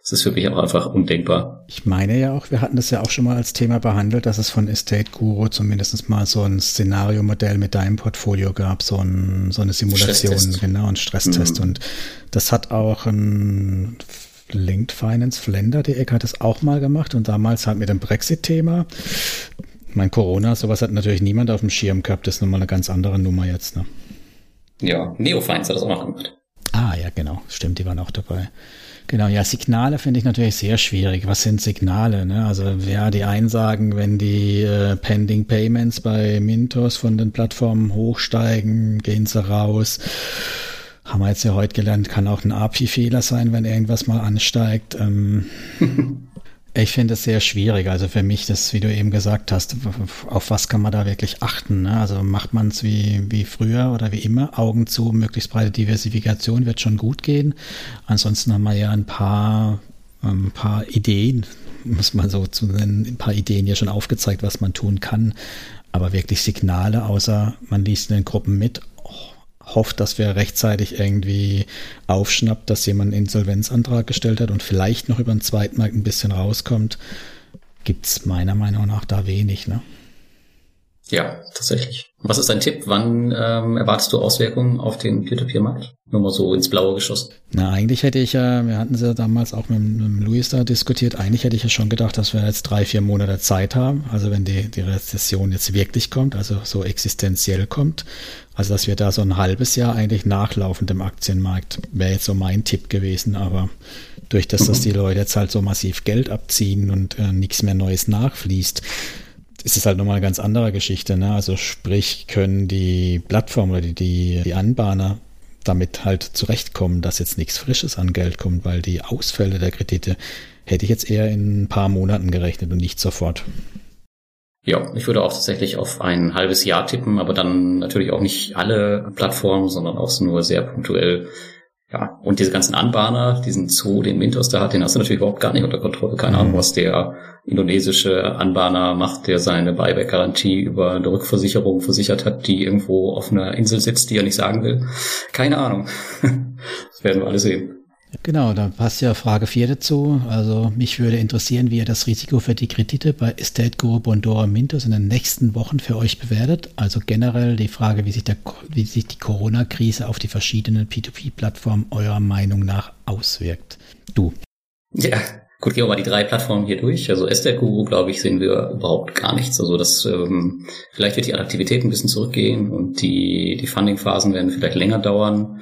das ist für mich auch einfach undenkbar. Ich meine ja auch, wir hatten das ja auch schon mal als Thema behandelt, dass es von Estate Guru zumindest mal so ein Szenariomodell mit deinem Portfolio gab, so, ein, so eine Simulation, genau, ein Stresstest. Mhm. Und das hat auch ein Linked Finance Flender, die Ecke hat es auch mal gemacht und damals halt mit dem Brexit-Thema. Mein Corona, sowas hat natürlich niemand auf dem Schirm gehabt, das ist nochmal eine ganz andere Nummer jetzt. Ne? Ja, Neofinance hat das auch noch gemacht. Ah, ja, genau, stimmt, die waren auch dabei. Genau, ja, Signale finde ich natürlich sehr schwierig. Was sind Signale? Ne? Also ja, die einen sagen, wenn die äh, Pending Payments bei Mintos von den Plattformen hochsteigen, gehen sie raus. Haben wir jetzt ja heute gelernt, kann auch ein API-Fehler sein, wenn irgendwas mal ansteigt. Ähm, Ich finde es sehr schwierig. Also für mich, das, wie du eben gesagt hast, auf was kann man da wirklich achten? Ne? Also macht man es wie, wie früher oder wie immer, Augen zu, möglichst breite Diversifikation wird schon gut gehen. Ansonsten haben wir ja ein paar, ein paar Ideen, muss man so zu nennen, ein paar Ideen ja schon aufgezeigt, was man tun kann. Aber wirklich Signale, außer man liest in den Gruppen mit, hofft, dass wir rechtzeitig irgendwie aufschnappt, dass jemand einen Insolvenzantrag gestellt hat und vielleicht noch über den Zweitmarkt ein bisschen rauskommt, gibt es meiner Meinung nach da wenig. Ne? Ja, tatsächlich. Was ist dein Tipp? Wann ähm, erwartest du Auswirkungen auf den Peer-to-Peer-Markt? Nur mal so ins Blaue geschossen. Na, eigentlich hätte ich ja, wir hatten es ja damals auch mit, mit Luis da diskutiert, eigentlich hätte ich ja schon gedacht, dass wir jetzt drei, vier Monate Zeit haben. Also wenn die, die Rezession jetzt wirklich kommt, also so existenziell kommt, also dass wir da so ein halbes Jahr eigentlich nachlaufend im Aktienmarkt, wäre jetzt so mein Tipp gewesen, aber durch das, dass die Leute jetzt halt so massiv Geld abziehen und äh, nichts mehr Neues nachfließt, ist es halt nochmal eine ganz andere Geschichte. Ne? Also sprich, können die Plattformen oder die, die, die Anbahner damit halt zurechtkommen, dass jetzt nichts Frisches an Geld kommt, weil die Ausfälle der Kredite hätte ich jetzt eher in ein paar Monaten gerechnet und nicht sofort. Ja, ich würde auch tatsächlich auf ein halbes Jahr tippen, aber dann natürlich auch nicht alle Plattformen, sondern auch nur sehr punktuell ja, und diese ganzen Anbahner, diesen Zoo, den Mintos da hat, den hast du natürlich überhaupt gar nicht unter Kontrolle. Keine Ahnung, mhm. was der indonesische Anbahner macht, der seine Buyback-Garantie über eine Rückversicherung versichert hat, die irgendwo auf einer Insel sitzt, die er nicht sagen will. Keine Ahnung. das werden wir alle sehen. Genau, da passt ja Frage 4 dazu. Also mich würde interessieren, wie ihr das Risiko für die Kredite bei Estate Guru Bondora Mintos in den nächsten Wochen für euch bewertet. Also generell die Frage, wie sich, der, wie sich die Corona-Krise auf die verschiedenen P2P-Plattformen eurer Meinung nach auswirkt. Du. Ja, gut, gehen wir mal die drei Plattformen hier durch. Also Estate Guru, glaube ich, sehen wir überhaupt gar nichts. Also das ähm, vielleicht wird die Attraktivität ein bisschen zurückgehen und die, die Funding-Phasen werden vielleicht länger dauern.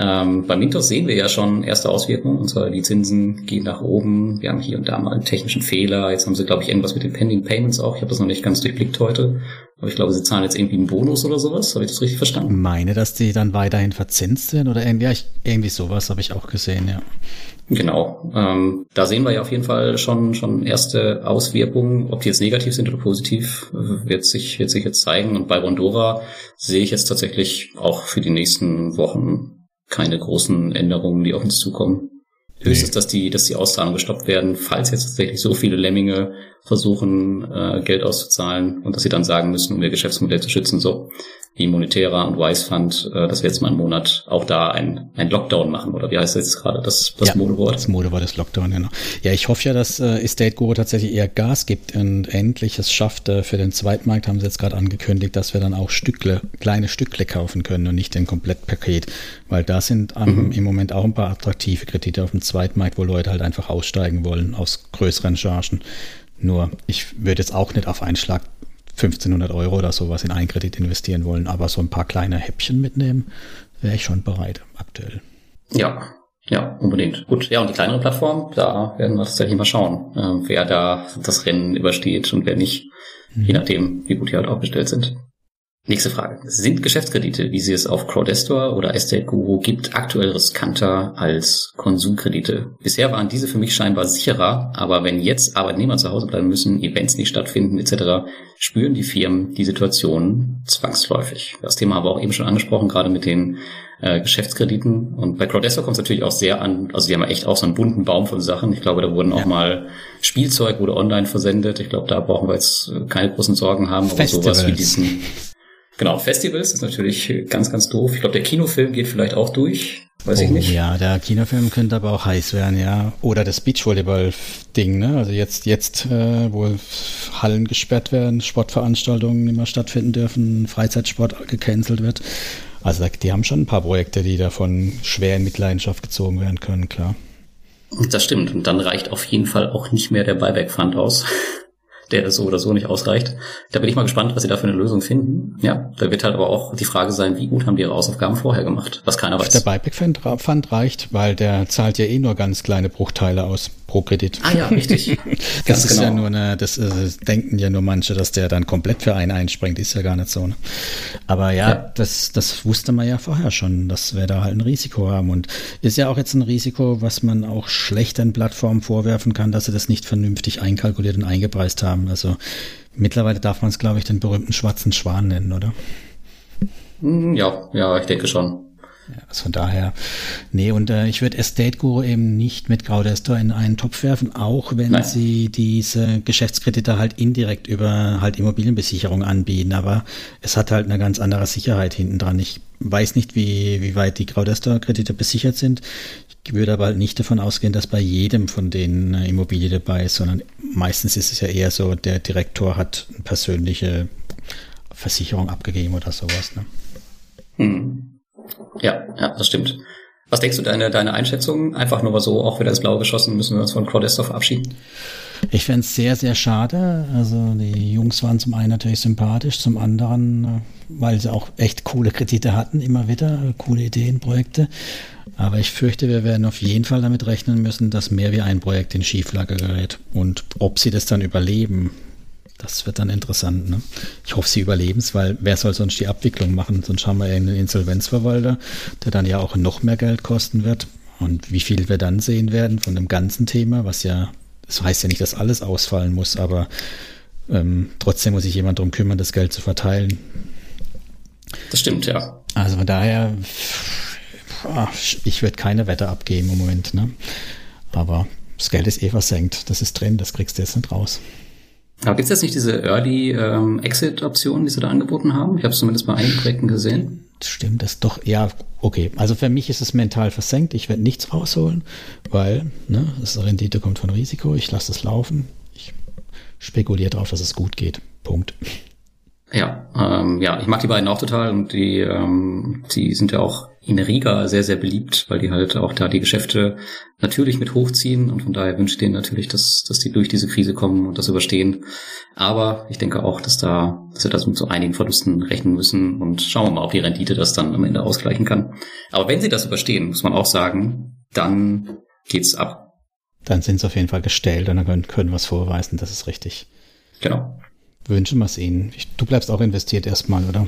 Ähm, bei Mintos sehen wir ja schon erste Auswirkungen, und zwar die Zinsen gehen nach oben. Wir haben hier und da mal einen technischen Fehler. Jetzt haben sie, glaube ich, irgendwas mit den Pending Payments auch. Ich habe das noch nicht ganz durchblickt heute. Aber ich glaube, sie zahlen jetzt irgendwie einen Bonus oder sowas. Habe ich das richtig verstanden? Meine, dass die dann weiterhin verzinst sind oder irgendwie, ja, ich, irgendwie sowas habe ich auch gesehen, ja. Genau. Ähm, da sehen wir ja auf jeden Fall schon, schon erste Auswirkungen. Ob die jetzt negativ sind oder positiv, wird sich, wird sich jetzt zeigen. Und bei Rondora sehe ich jetzt tatsächlich auch für die nächsten Wochen keine großen Änderungen, die auf uns zukommen. Höchstens, nee. dass die, dass die Auszahlungen gestoppt werden, falls jetzt tatsächlich so viele Lemminge versuchen, äh, Geld auszuzahlen und dass sie dann sagen müssen, um ihr Geschäftsmodell zu schützen, so, wie Monetera und Wise Fund, äh, dass wir jetzt mal einen Monat auch da ein, ein Lockdown machen, oder wie heißt das jetzt gerade, das, das ja, Modewort? Das Modewort ist Lockdown, genau. Ja, ich hoffe ja, dass äh, Estate Guru tatsächlich eher Gas gibt und endlich es schafft. Äh, für den Zweitmarkt haben sie jetzt gerade angekündigt, dass wir dann auch Stückle, kleine Stückle kaufen können und nicht den Komplettpaket, weil da sind ähm, mhm. im Moment auch ein paar attraktive Kredite auf dem Zweitmarkt, wo Leute halt einfach aussteigen wollen aus größeren Chargen. Nur, ich würde jetzt auch nicht auf einen Schlag 1500 Euro oder sowas in einen Kredit investieren wollen, aber so ein paar kleine Häppchen mitnehmen, wäre ich schon bereit aktuell. Ja, ja, unbedingt. Gut, ja, und die kleinere Plattform, da werden wir tatsächlich mal schauen, äh, wer da das Rennen übersteht und wer nicht, mhm. je nachdem, wie gut die halt aufgestellt sind. Nächste Frage. Sind Geschäftskredite, wie sie es auf Crowdestor oder Estate Guru gibt, aktuell riskanter als Konsumkredite? Bisher waren diese für mich scheinbar sicherer, aber wenn jetzt Arbeitnehmer zu Hause bleiben müssen, Events nicht stattfinden etc., spüren die Firmen die Situation zwangsläufig. Das Thema haben wir auch eben schon angesprochen, gerade mit den äh, Geschäftskrediten. Und bei Crowdestor kommt es natürlich auch sehr an, also die haben echt auch so einen bunten Baum von Sachen. Ich glaube, da wurden auch ja. mal Spielzeug wurde online versendet. Ich glaube, da brauchen wir jetzt keine großen Sorgen haben, aber sowas wie diesen Genau, Festivals ist natürlich ganz, ganz doof. Ich glaube, der Kinofilm geht vielleicht auch durch. Weiß oh, ich nicht. Ja, der Kinofilm könnte aber auch heiß werden, ja. Oder das Beachvolleyball-Ding, ne? Also jetzt, jetzt, äh, wo Hallen gesperrt werden, Sportveranstaltungen nicht mehr stattfinden dürfen, Freizeitsport gecancelt wird. Also die haben schon ein paar Projekte, die davon schwer in Mitleidenschaft gezogen werden können, klar. Das stimmt. Und dann reicht auf jeden Fall auch nicht mehr der Buyback-Fund aus der so oder so nicht ausreicht. Da bin ich mal gespannt, was sie da für eine Lösung finden. Ja, da wird halt aber auch die Frage sein, wie gut haben die ihre Hausaufgaben vorher gemacht, was keiner weiß. Der Buyback-Fund reicht, weil der zahlt ja eh nur ganz kleine Bruchteile aus pro Kredit. Ah ja, richtig. das ist genau. ja nur eine, das, äh, das, denken ja nur manche, dass der dann komplett für einen einspringt, ist ja gar nicht so. Ne? Aber ja, ja, Das, das wusste man ja vorher schon, dass wir da halt ein Risiko haben und ist ja auch jetzt ein Risiko, was man auch schlechten Plattformen vorwerfen kann, dass sie das nicht vernünftig einkalkuliert und eingepreist haben. Also mittlerweile darf man es, glaube ich, den berühmten schwarzen Schwan nennen, oder? Hm, ja, ja, ich denke schon. Ja, also von daher, nee, und äh, ich würde Estate Guru eben nicht mit Crowdestor in einen Topf werfen, auch wenn Nein. sie diese Geschäftskredite halt indirekt über halt Immobilienbesicherung anbieten, aber es hat halt eine ganz andere Sicherheit hinten dran. Ich weiß nicht, wie, wie weit die Crowdestor-Kredite besichert sind. Ich würde aber nicht davon ausgehen, dass bei jedem von den äh, Immobilie dabei ist, sondern meistens ist es ja eher so, der Direktor hat eine persönliche Versicherung abgegeben oder sowas. Ne? Hm. Ja, ja, das stimmt. Was denkst du, deine, deine Einschätzung? Einfach nur mal so, auch wieder ins Blaue geschossen, müssen wir uns von Crowdestor verabschieden? Ich fände es sehr, sehr schade. Also die Jungs waren zum einen natürlich sympathisch, zum anderen, äh, weil sie auch echt coole Kredite hatten, immer wieder, coole Ideen, Projekte. Aber ich fürchte, wir werden auf jeden Fall damit rechnen müssen, dass mehr wie ein Projekt in Schieflage gerät. Und ob sie das dann überleben, das wird dann interessant. Ne? Ich hoffe, sie überleben es, weil wer soll sonst die Abwicklung machen? Sonst haben wir einen Insolvenzverwalter, der dann ja auch noch mehr Geld kosten wird. Und wie viel wir dann sehen werden von dem ganzen Thema, was ja, das heißt ja nicht, dass alles ausfallen muss, aber ähm, trotzdem muss sich jemand darum kümmern, das Geld zu verteilen. Das stimmt, ja. Also von daher, ich würde keine Wette abgeben im Moment. Ne? Aber das Geld ist eh versenkt. Das ist drin, das kriegst du jetzt nicht raus. Aber gibt es jetzt nicht diese Early ähm, die sie da angeboten haben? Ich habe es zumindest bei einigen Projekten gesehen. Stimmt, das doch, ja, okay. Also für mich ist es mental versenkt. Ich werde nichts rausholen, weil ne, das Rendite kommt von Risiko. Ich lasse es laufen. Ich spekuliere darauf, dass es gut geht. Punkt. Ja, ähm, ja, ich mag die beiden auch total und die, ähm, die sind ja auch in Riga sehr, sehr beliebt, weil die halt auch da die Geschäfte natürlich mit hochziehen und von daher wünsche ich denen natürlich, dass, dass die durch diese Krise kommen und das überstehen. Aber ich denke auch, dass da, dass wir da so zu einigen Verlusten rechnen müssen und schauen wir mal, ob die Rendite das dann am Ende ausgleichen kann. Aber wenn sie das überstehen, muss man auch sagen, dann geht's ab. Dann sind sie auf jeden Fall gestellt und dann können, können wir es vorweisen, das ist richtig. Genau. Wünschen wir es ihnen. Du bleibst auch investiert erstmal, oder?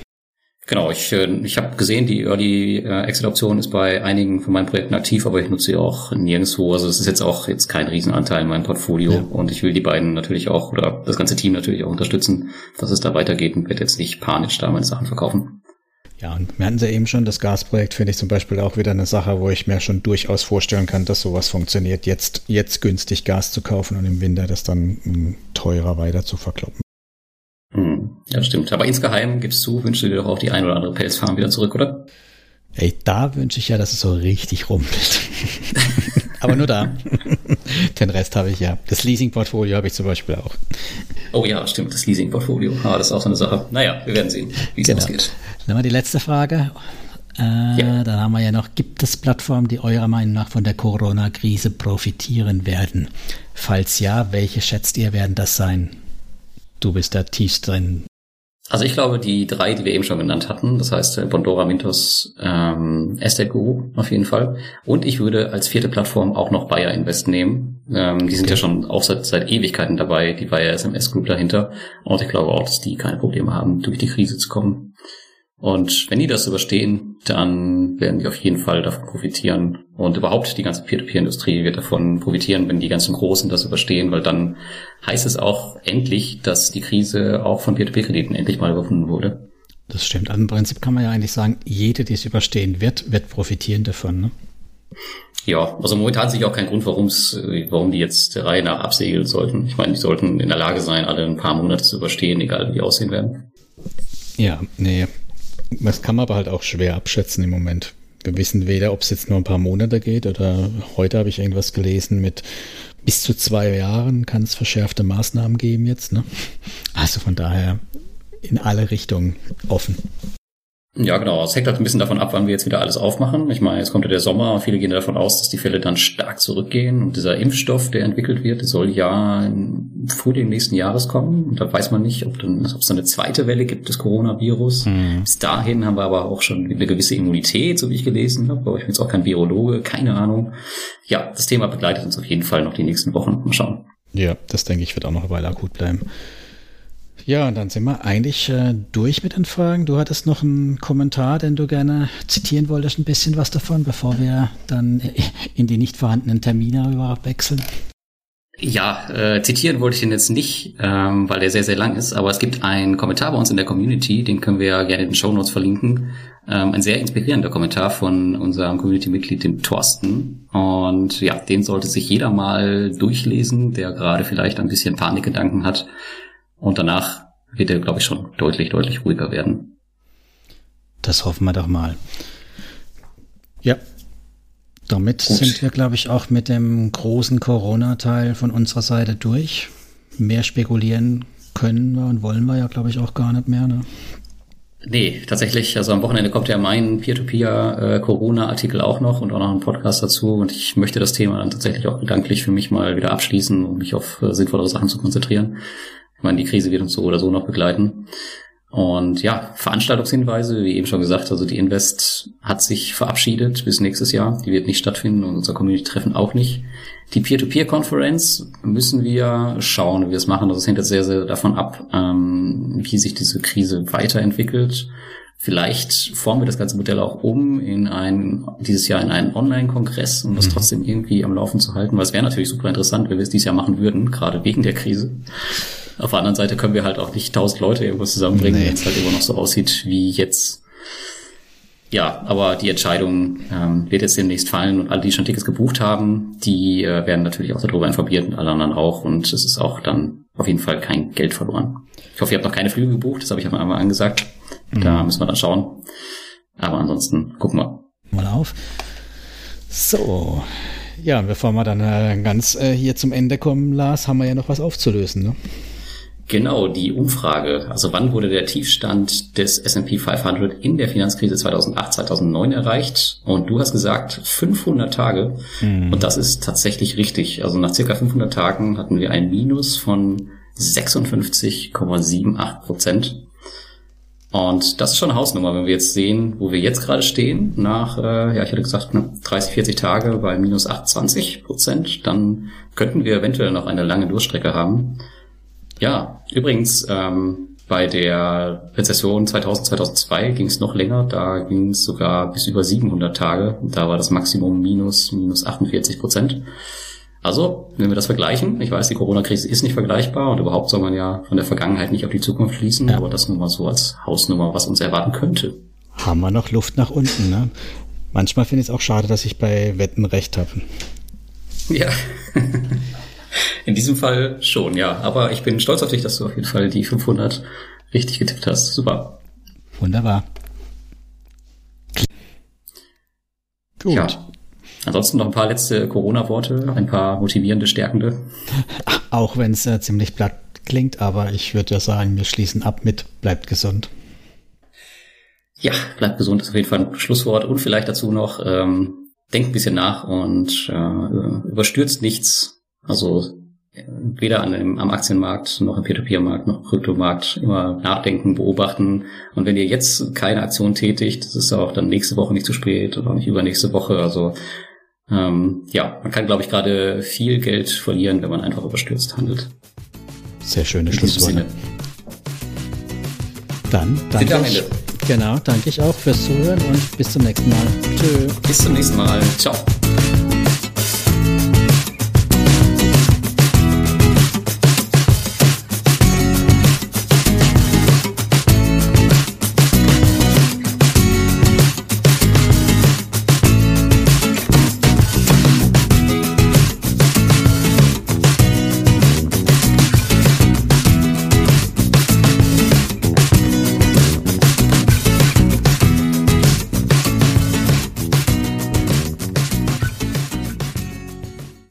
Genau, ich, äh, ich habe gesehen, die Early äh, Exit-Option ist bei einigen von meinen Projekten aktiv, aber ich nutze sie auch nirgendwo. Also es ist jetzt auch jetzt kein Riesenanteil in meinem Portfolio ja. und ich will die beiden natürlich auch oder das ganze Team natürlich auch unterstützen, dass es da weitergeht und werde jetzt nicht panisch da meine Sachen verkaufen. Ja, und wir hatten sie eben schon, das Gasprojekt finde ich zum Beispiel auch wieder eine Sache, wo ich mir schon durchaus vorstellen kann, dass sowas funktioniert, jetzt, jetzt günstig Gas zu kaufen und im Winter das dann hm, teurer weiter zu verkloppen. Ja, stimmt. Aber insgeheim gibst du, wünschst du dir doch auch die ein oder andere Pelzfarm wieder zurück, oder? Ey, da wünsche ich ja, dass es so richtig rumpelt. Aber nur da. Den Rest habe ich ja. Das Leasing-Portfolio habe ich zum Beispiel auch. Oh ja, stimmt, das Leasing-Portfolio. Ah, das ist auch so eine Sache. Naja, wir werden sehen, wie es genau. ausgeht. Dann mal die letzte Frage. Äh, ja. Da haben wir ja noch, gibt es Plattformen, die eurer Meinung nach von der Corona-Krise profitieren werden? Falls ja, welche schätzt ihr werden das sein? Du bist da tiefst drin. Also ich glaube, die drei, die wir eben schon genannt hatten, das heißt äh, Bondora, Mintos, ähm, Estate Guru auf jeden Fall. Und ich würde als vierte Plattform auch noch Bayer Invest nehmen. Ähm, die sind okay. ja schon auch seit, seit Ewigkeiten dabei, die Bayer SMS Group dahinter. Und ich glaube auch, dass die keine Probleme haben, durch die Krise zu kommen. Und wenn die das überstehen, dann werden die auf jeden Fall davon profitieren. Und überhaupt die ganze Peer-to-Peer-Industrie wird davon profitieren, wenn die ganzen Großen das überstehen, weil dann heißt es auch endlich, dass die Krise auch von Peer-to-Peer-Krediten endlich mal überwunden wurde. Das stimmt. Also Im Prinzip kann man ja eigentlich sagen, jede, die es überstehen wird, wird profitieren davon. Ne? Ja, also momentan sehe ich auch keinen Grund, warum's, warum die jetzt der Reihe nach absegeln sollten. Ich meine, die sollten in der Lage sein, alle ein paar Monate zu überstehen, egal wie die aussehen werden. Ja, nee, das kann man aber halt auch schwer abschätzen im Moment. Wir wissen weder, ob es jetzt nur ein paar Monate geht oder heute habe ich irgendwas gelesen mit bis zu zwei Jahren kann es verschärfte Maßnahmen geben jetzt. Ne? Also von daher in alle Richtungen offen. Ja, genau. Es hängt halt ein bisschen davon ab, wann wir jetzt wieder alles aufmachen. Ich meine, jetzt kommt ja der Sommer. Viele gehen davon aus, dass die Fälle dann stark zurückgehen. Und dieser Impfstoff, der entwickelt wird, der soll ja im Frühling nächsten Jahres kommen. Und da weiß man nicht, ob, dann, ob es dann eine zweite Welle gibt des Coronavirus. Mhm. Bis dahin haben wir aber auch schon eine gewisse Immunität, so wie ich gelesen habe. Aber ich bin jetzt auch kein Virologe, keine Ahnung. Ja, das Thema begleitet uns auf jeden Fall noch die nächsten Wochen. Mal schauen. Ja, das denke ich wird auch noch eine Weile akut bleiben. Ja, und dann sind wir eigentlich äh, durch mit den Fragen. Du hattest noch einen Kommentar, den du gerne zitieren wolltest, ein bisschen was davon, bevor wir dann in die nicht vorhandenen Termine überhaupt wechseln. Ja, äh, zitieren wollte ich den jetzt nicht, ähm, weil der sehr, sehr lang ist, aber es gibt einen Kommentar bei uns in der Community, den können wir ja gerne in den Show Notes verlinken. Ähm, ein sehr inspirierender Kommentar von unserem Community-Mitglied, dem Thorsten. Und ja, den sollte sich jeder mal durchlesen, der gerade vielleicht ein bisschen Panikgedanken hat und danach wird er, glaube ich, schon deutlich, deutlich ruhiger werden. Das hoffen wir doch mal. Ja. Damit Gut. sind wir, glaube ich, auch mit dem großen Corona-Teil von unserer Seite durch. Mehr spekulieren können wir und wollen wir ja, glaube ich, auch gar nicht mehr. Ne? Nee, tatsächlich. Also am Wochenende kommt ja mein Peer-to-Peer-Corona-Artikel auch noch und auch noch ein Podcast dazu. Und ich möchte das Thema dann tatsächlich auch gedanklich für mich mal wieder abschließen, um mich auf äh, sinnvollere Sachen zu konzentrieren. Ich meine, die Krise wird uns so oder so noch begleiten. Und ja, Veranstaltungshinweise, wie eben schon gesagt, also die Invest hat sich verabschiedet bis nächstes Jahr. Die wird nicht stattfinden und unser Community-Treffen auch nicht. Die Peer-to-Peer-Konferenz müssen wir schauen, wie wir es machen. Also es hängt jetzt sehr, sehr davon ab, ähm, wie sich diese Krise weiterentwickelt. Vielleicht formen wir das ganze Modell auch um in ein, dieses Jahr in einen Online-Kongress, um das mhm. trotzdem irgendwie am Laufen zu halten, weil es wäre natürlich super interessant, wenn wir es dieses Jahr machen würden, gerade wegen der Krise. Auf der anderen Seite können wir halt auch nicht tausend Leute irgendwo zusammenbringen, nee. wenn es halt immer noch so aussieht wie jetzt. Ja, aber die Entscheidung ähm, wird jetzt demnächst fallen und alle, die schon Tickets gebucht haben, die äh, werden natürlich auch darüber informiert und alle anderen auch und es ist auch dann auf jeden Fall kein Geld verloren. Ich hoffe, ihr habt noch keine Flüge gebucht, das habe ich am Anfang angesagt. Mhm. Da müssen wir dann schauen. Aber ansonsten gucken wir. Mal auf. So, ja, bevor wir dann äh, ganz äh, hier zum Ende kommen, Lars, haben wir ja noch was aufzulösen. Ne? Genau, die Umfrage. Also wann wurde der Tiefstand des S&P 500 in der Finanzkrise 2008, 2009 erreicht? Und du hast gesagt 500 Tage. Mhm. Und das ist tatsächlich richtig. Also nach circa 500 Tagen hatten wir ein Minus von 56,78 Prozent. Und das ist schon eine Hausnummer, wenn wir jetzt sehen, wo wir jetzt gerade stehen, nach, äh, ja, ich hatte gesagt, ne, 30, 40 Tage bei minus 28 Prozent, dann könnten wir eventuell noch eine lange Durchstrecke haben. Ja, übrigens, ähm, bei der Rezession 2000, 2002 ging es noch länger. Da ging es sogar bis über 700 Tage. Da war das Maximum minus, minus 48 Prozent. Also, wenn wir das vergleichen, ich weiß, die Corona-Krise ist nicht vergleichbar und überhaupt soll man ja von der Vergangenheit nicht auf die Zukunft schließen, ja. aber das nur mal so als Hausnummer, was uns erwarten könnte. Haben wir noch Luft nach unten, ne? Manchmal finde ich es auch schade, dass ich bei Wetten recht habe. Ja. In diesem Fall schon, ja. Aber ich bin stolz auf dich, dass du auf jeden Fall die 500 richtig getippt hast. Super. Wunderbar. Gut. Ja. Ansonsten noch ein paar letzte Corona-Worte, ein paar motivierende, stärkende. Auch wenn es äh, ziemlich platt klingt, aber ich würde ja sagen, wir schließen ab mit bleibt gesund. Ja, bleibt gesund ist auf jeden Fall ein Schlusswort und vielleicht dazu noch, ähm, denkt ein bisschen nach und äh, überstürzt nichts, also weder an dem, am Aktienmarkt noch im Peer-to-Peer-Markt noch im Kryptomarkt immer nachdenken, beobachten. Und wenn ihr jetzt keine Aktion tätigt, das ist auch dann nächste Woche nicht zu spät oder auch nicht übernächste Woche. Also ähm, ja, man kann, glaube ich, gerade viel Geld verlieren, wenn man einfach überstürzt handelt. Sehr schöne Schlussworte. Dann danke. Ende. Genau, danke ich auch fürs Zuhören und bis zum nächsten Mal. Tschö. Bis zum nächsten Mal. Ciao.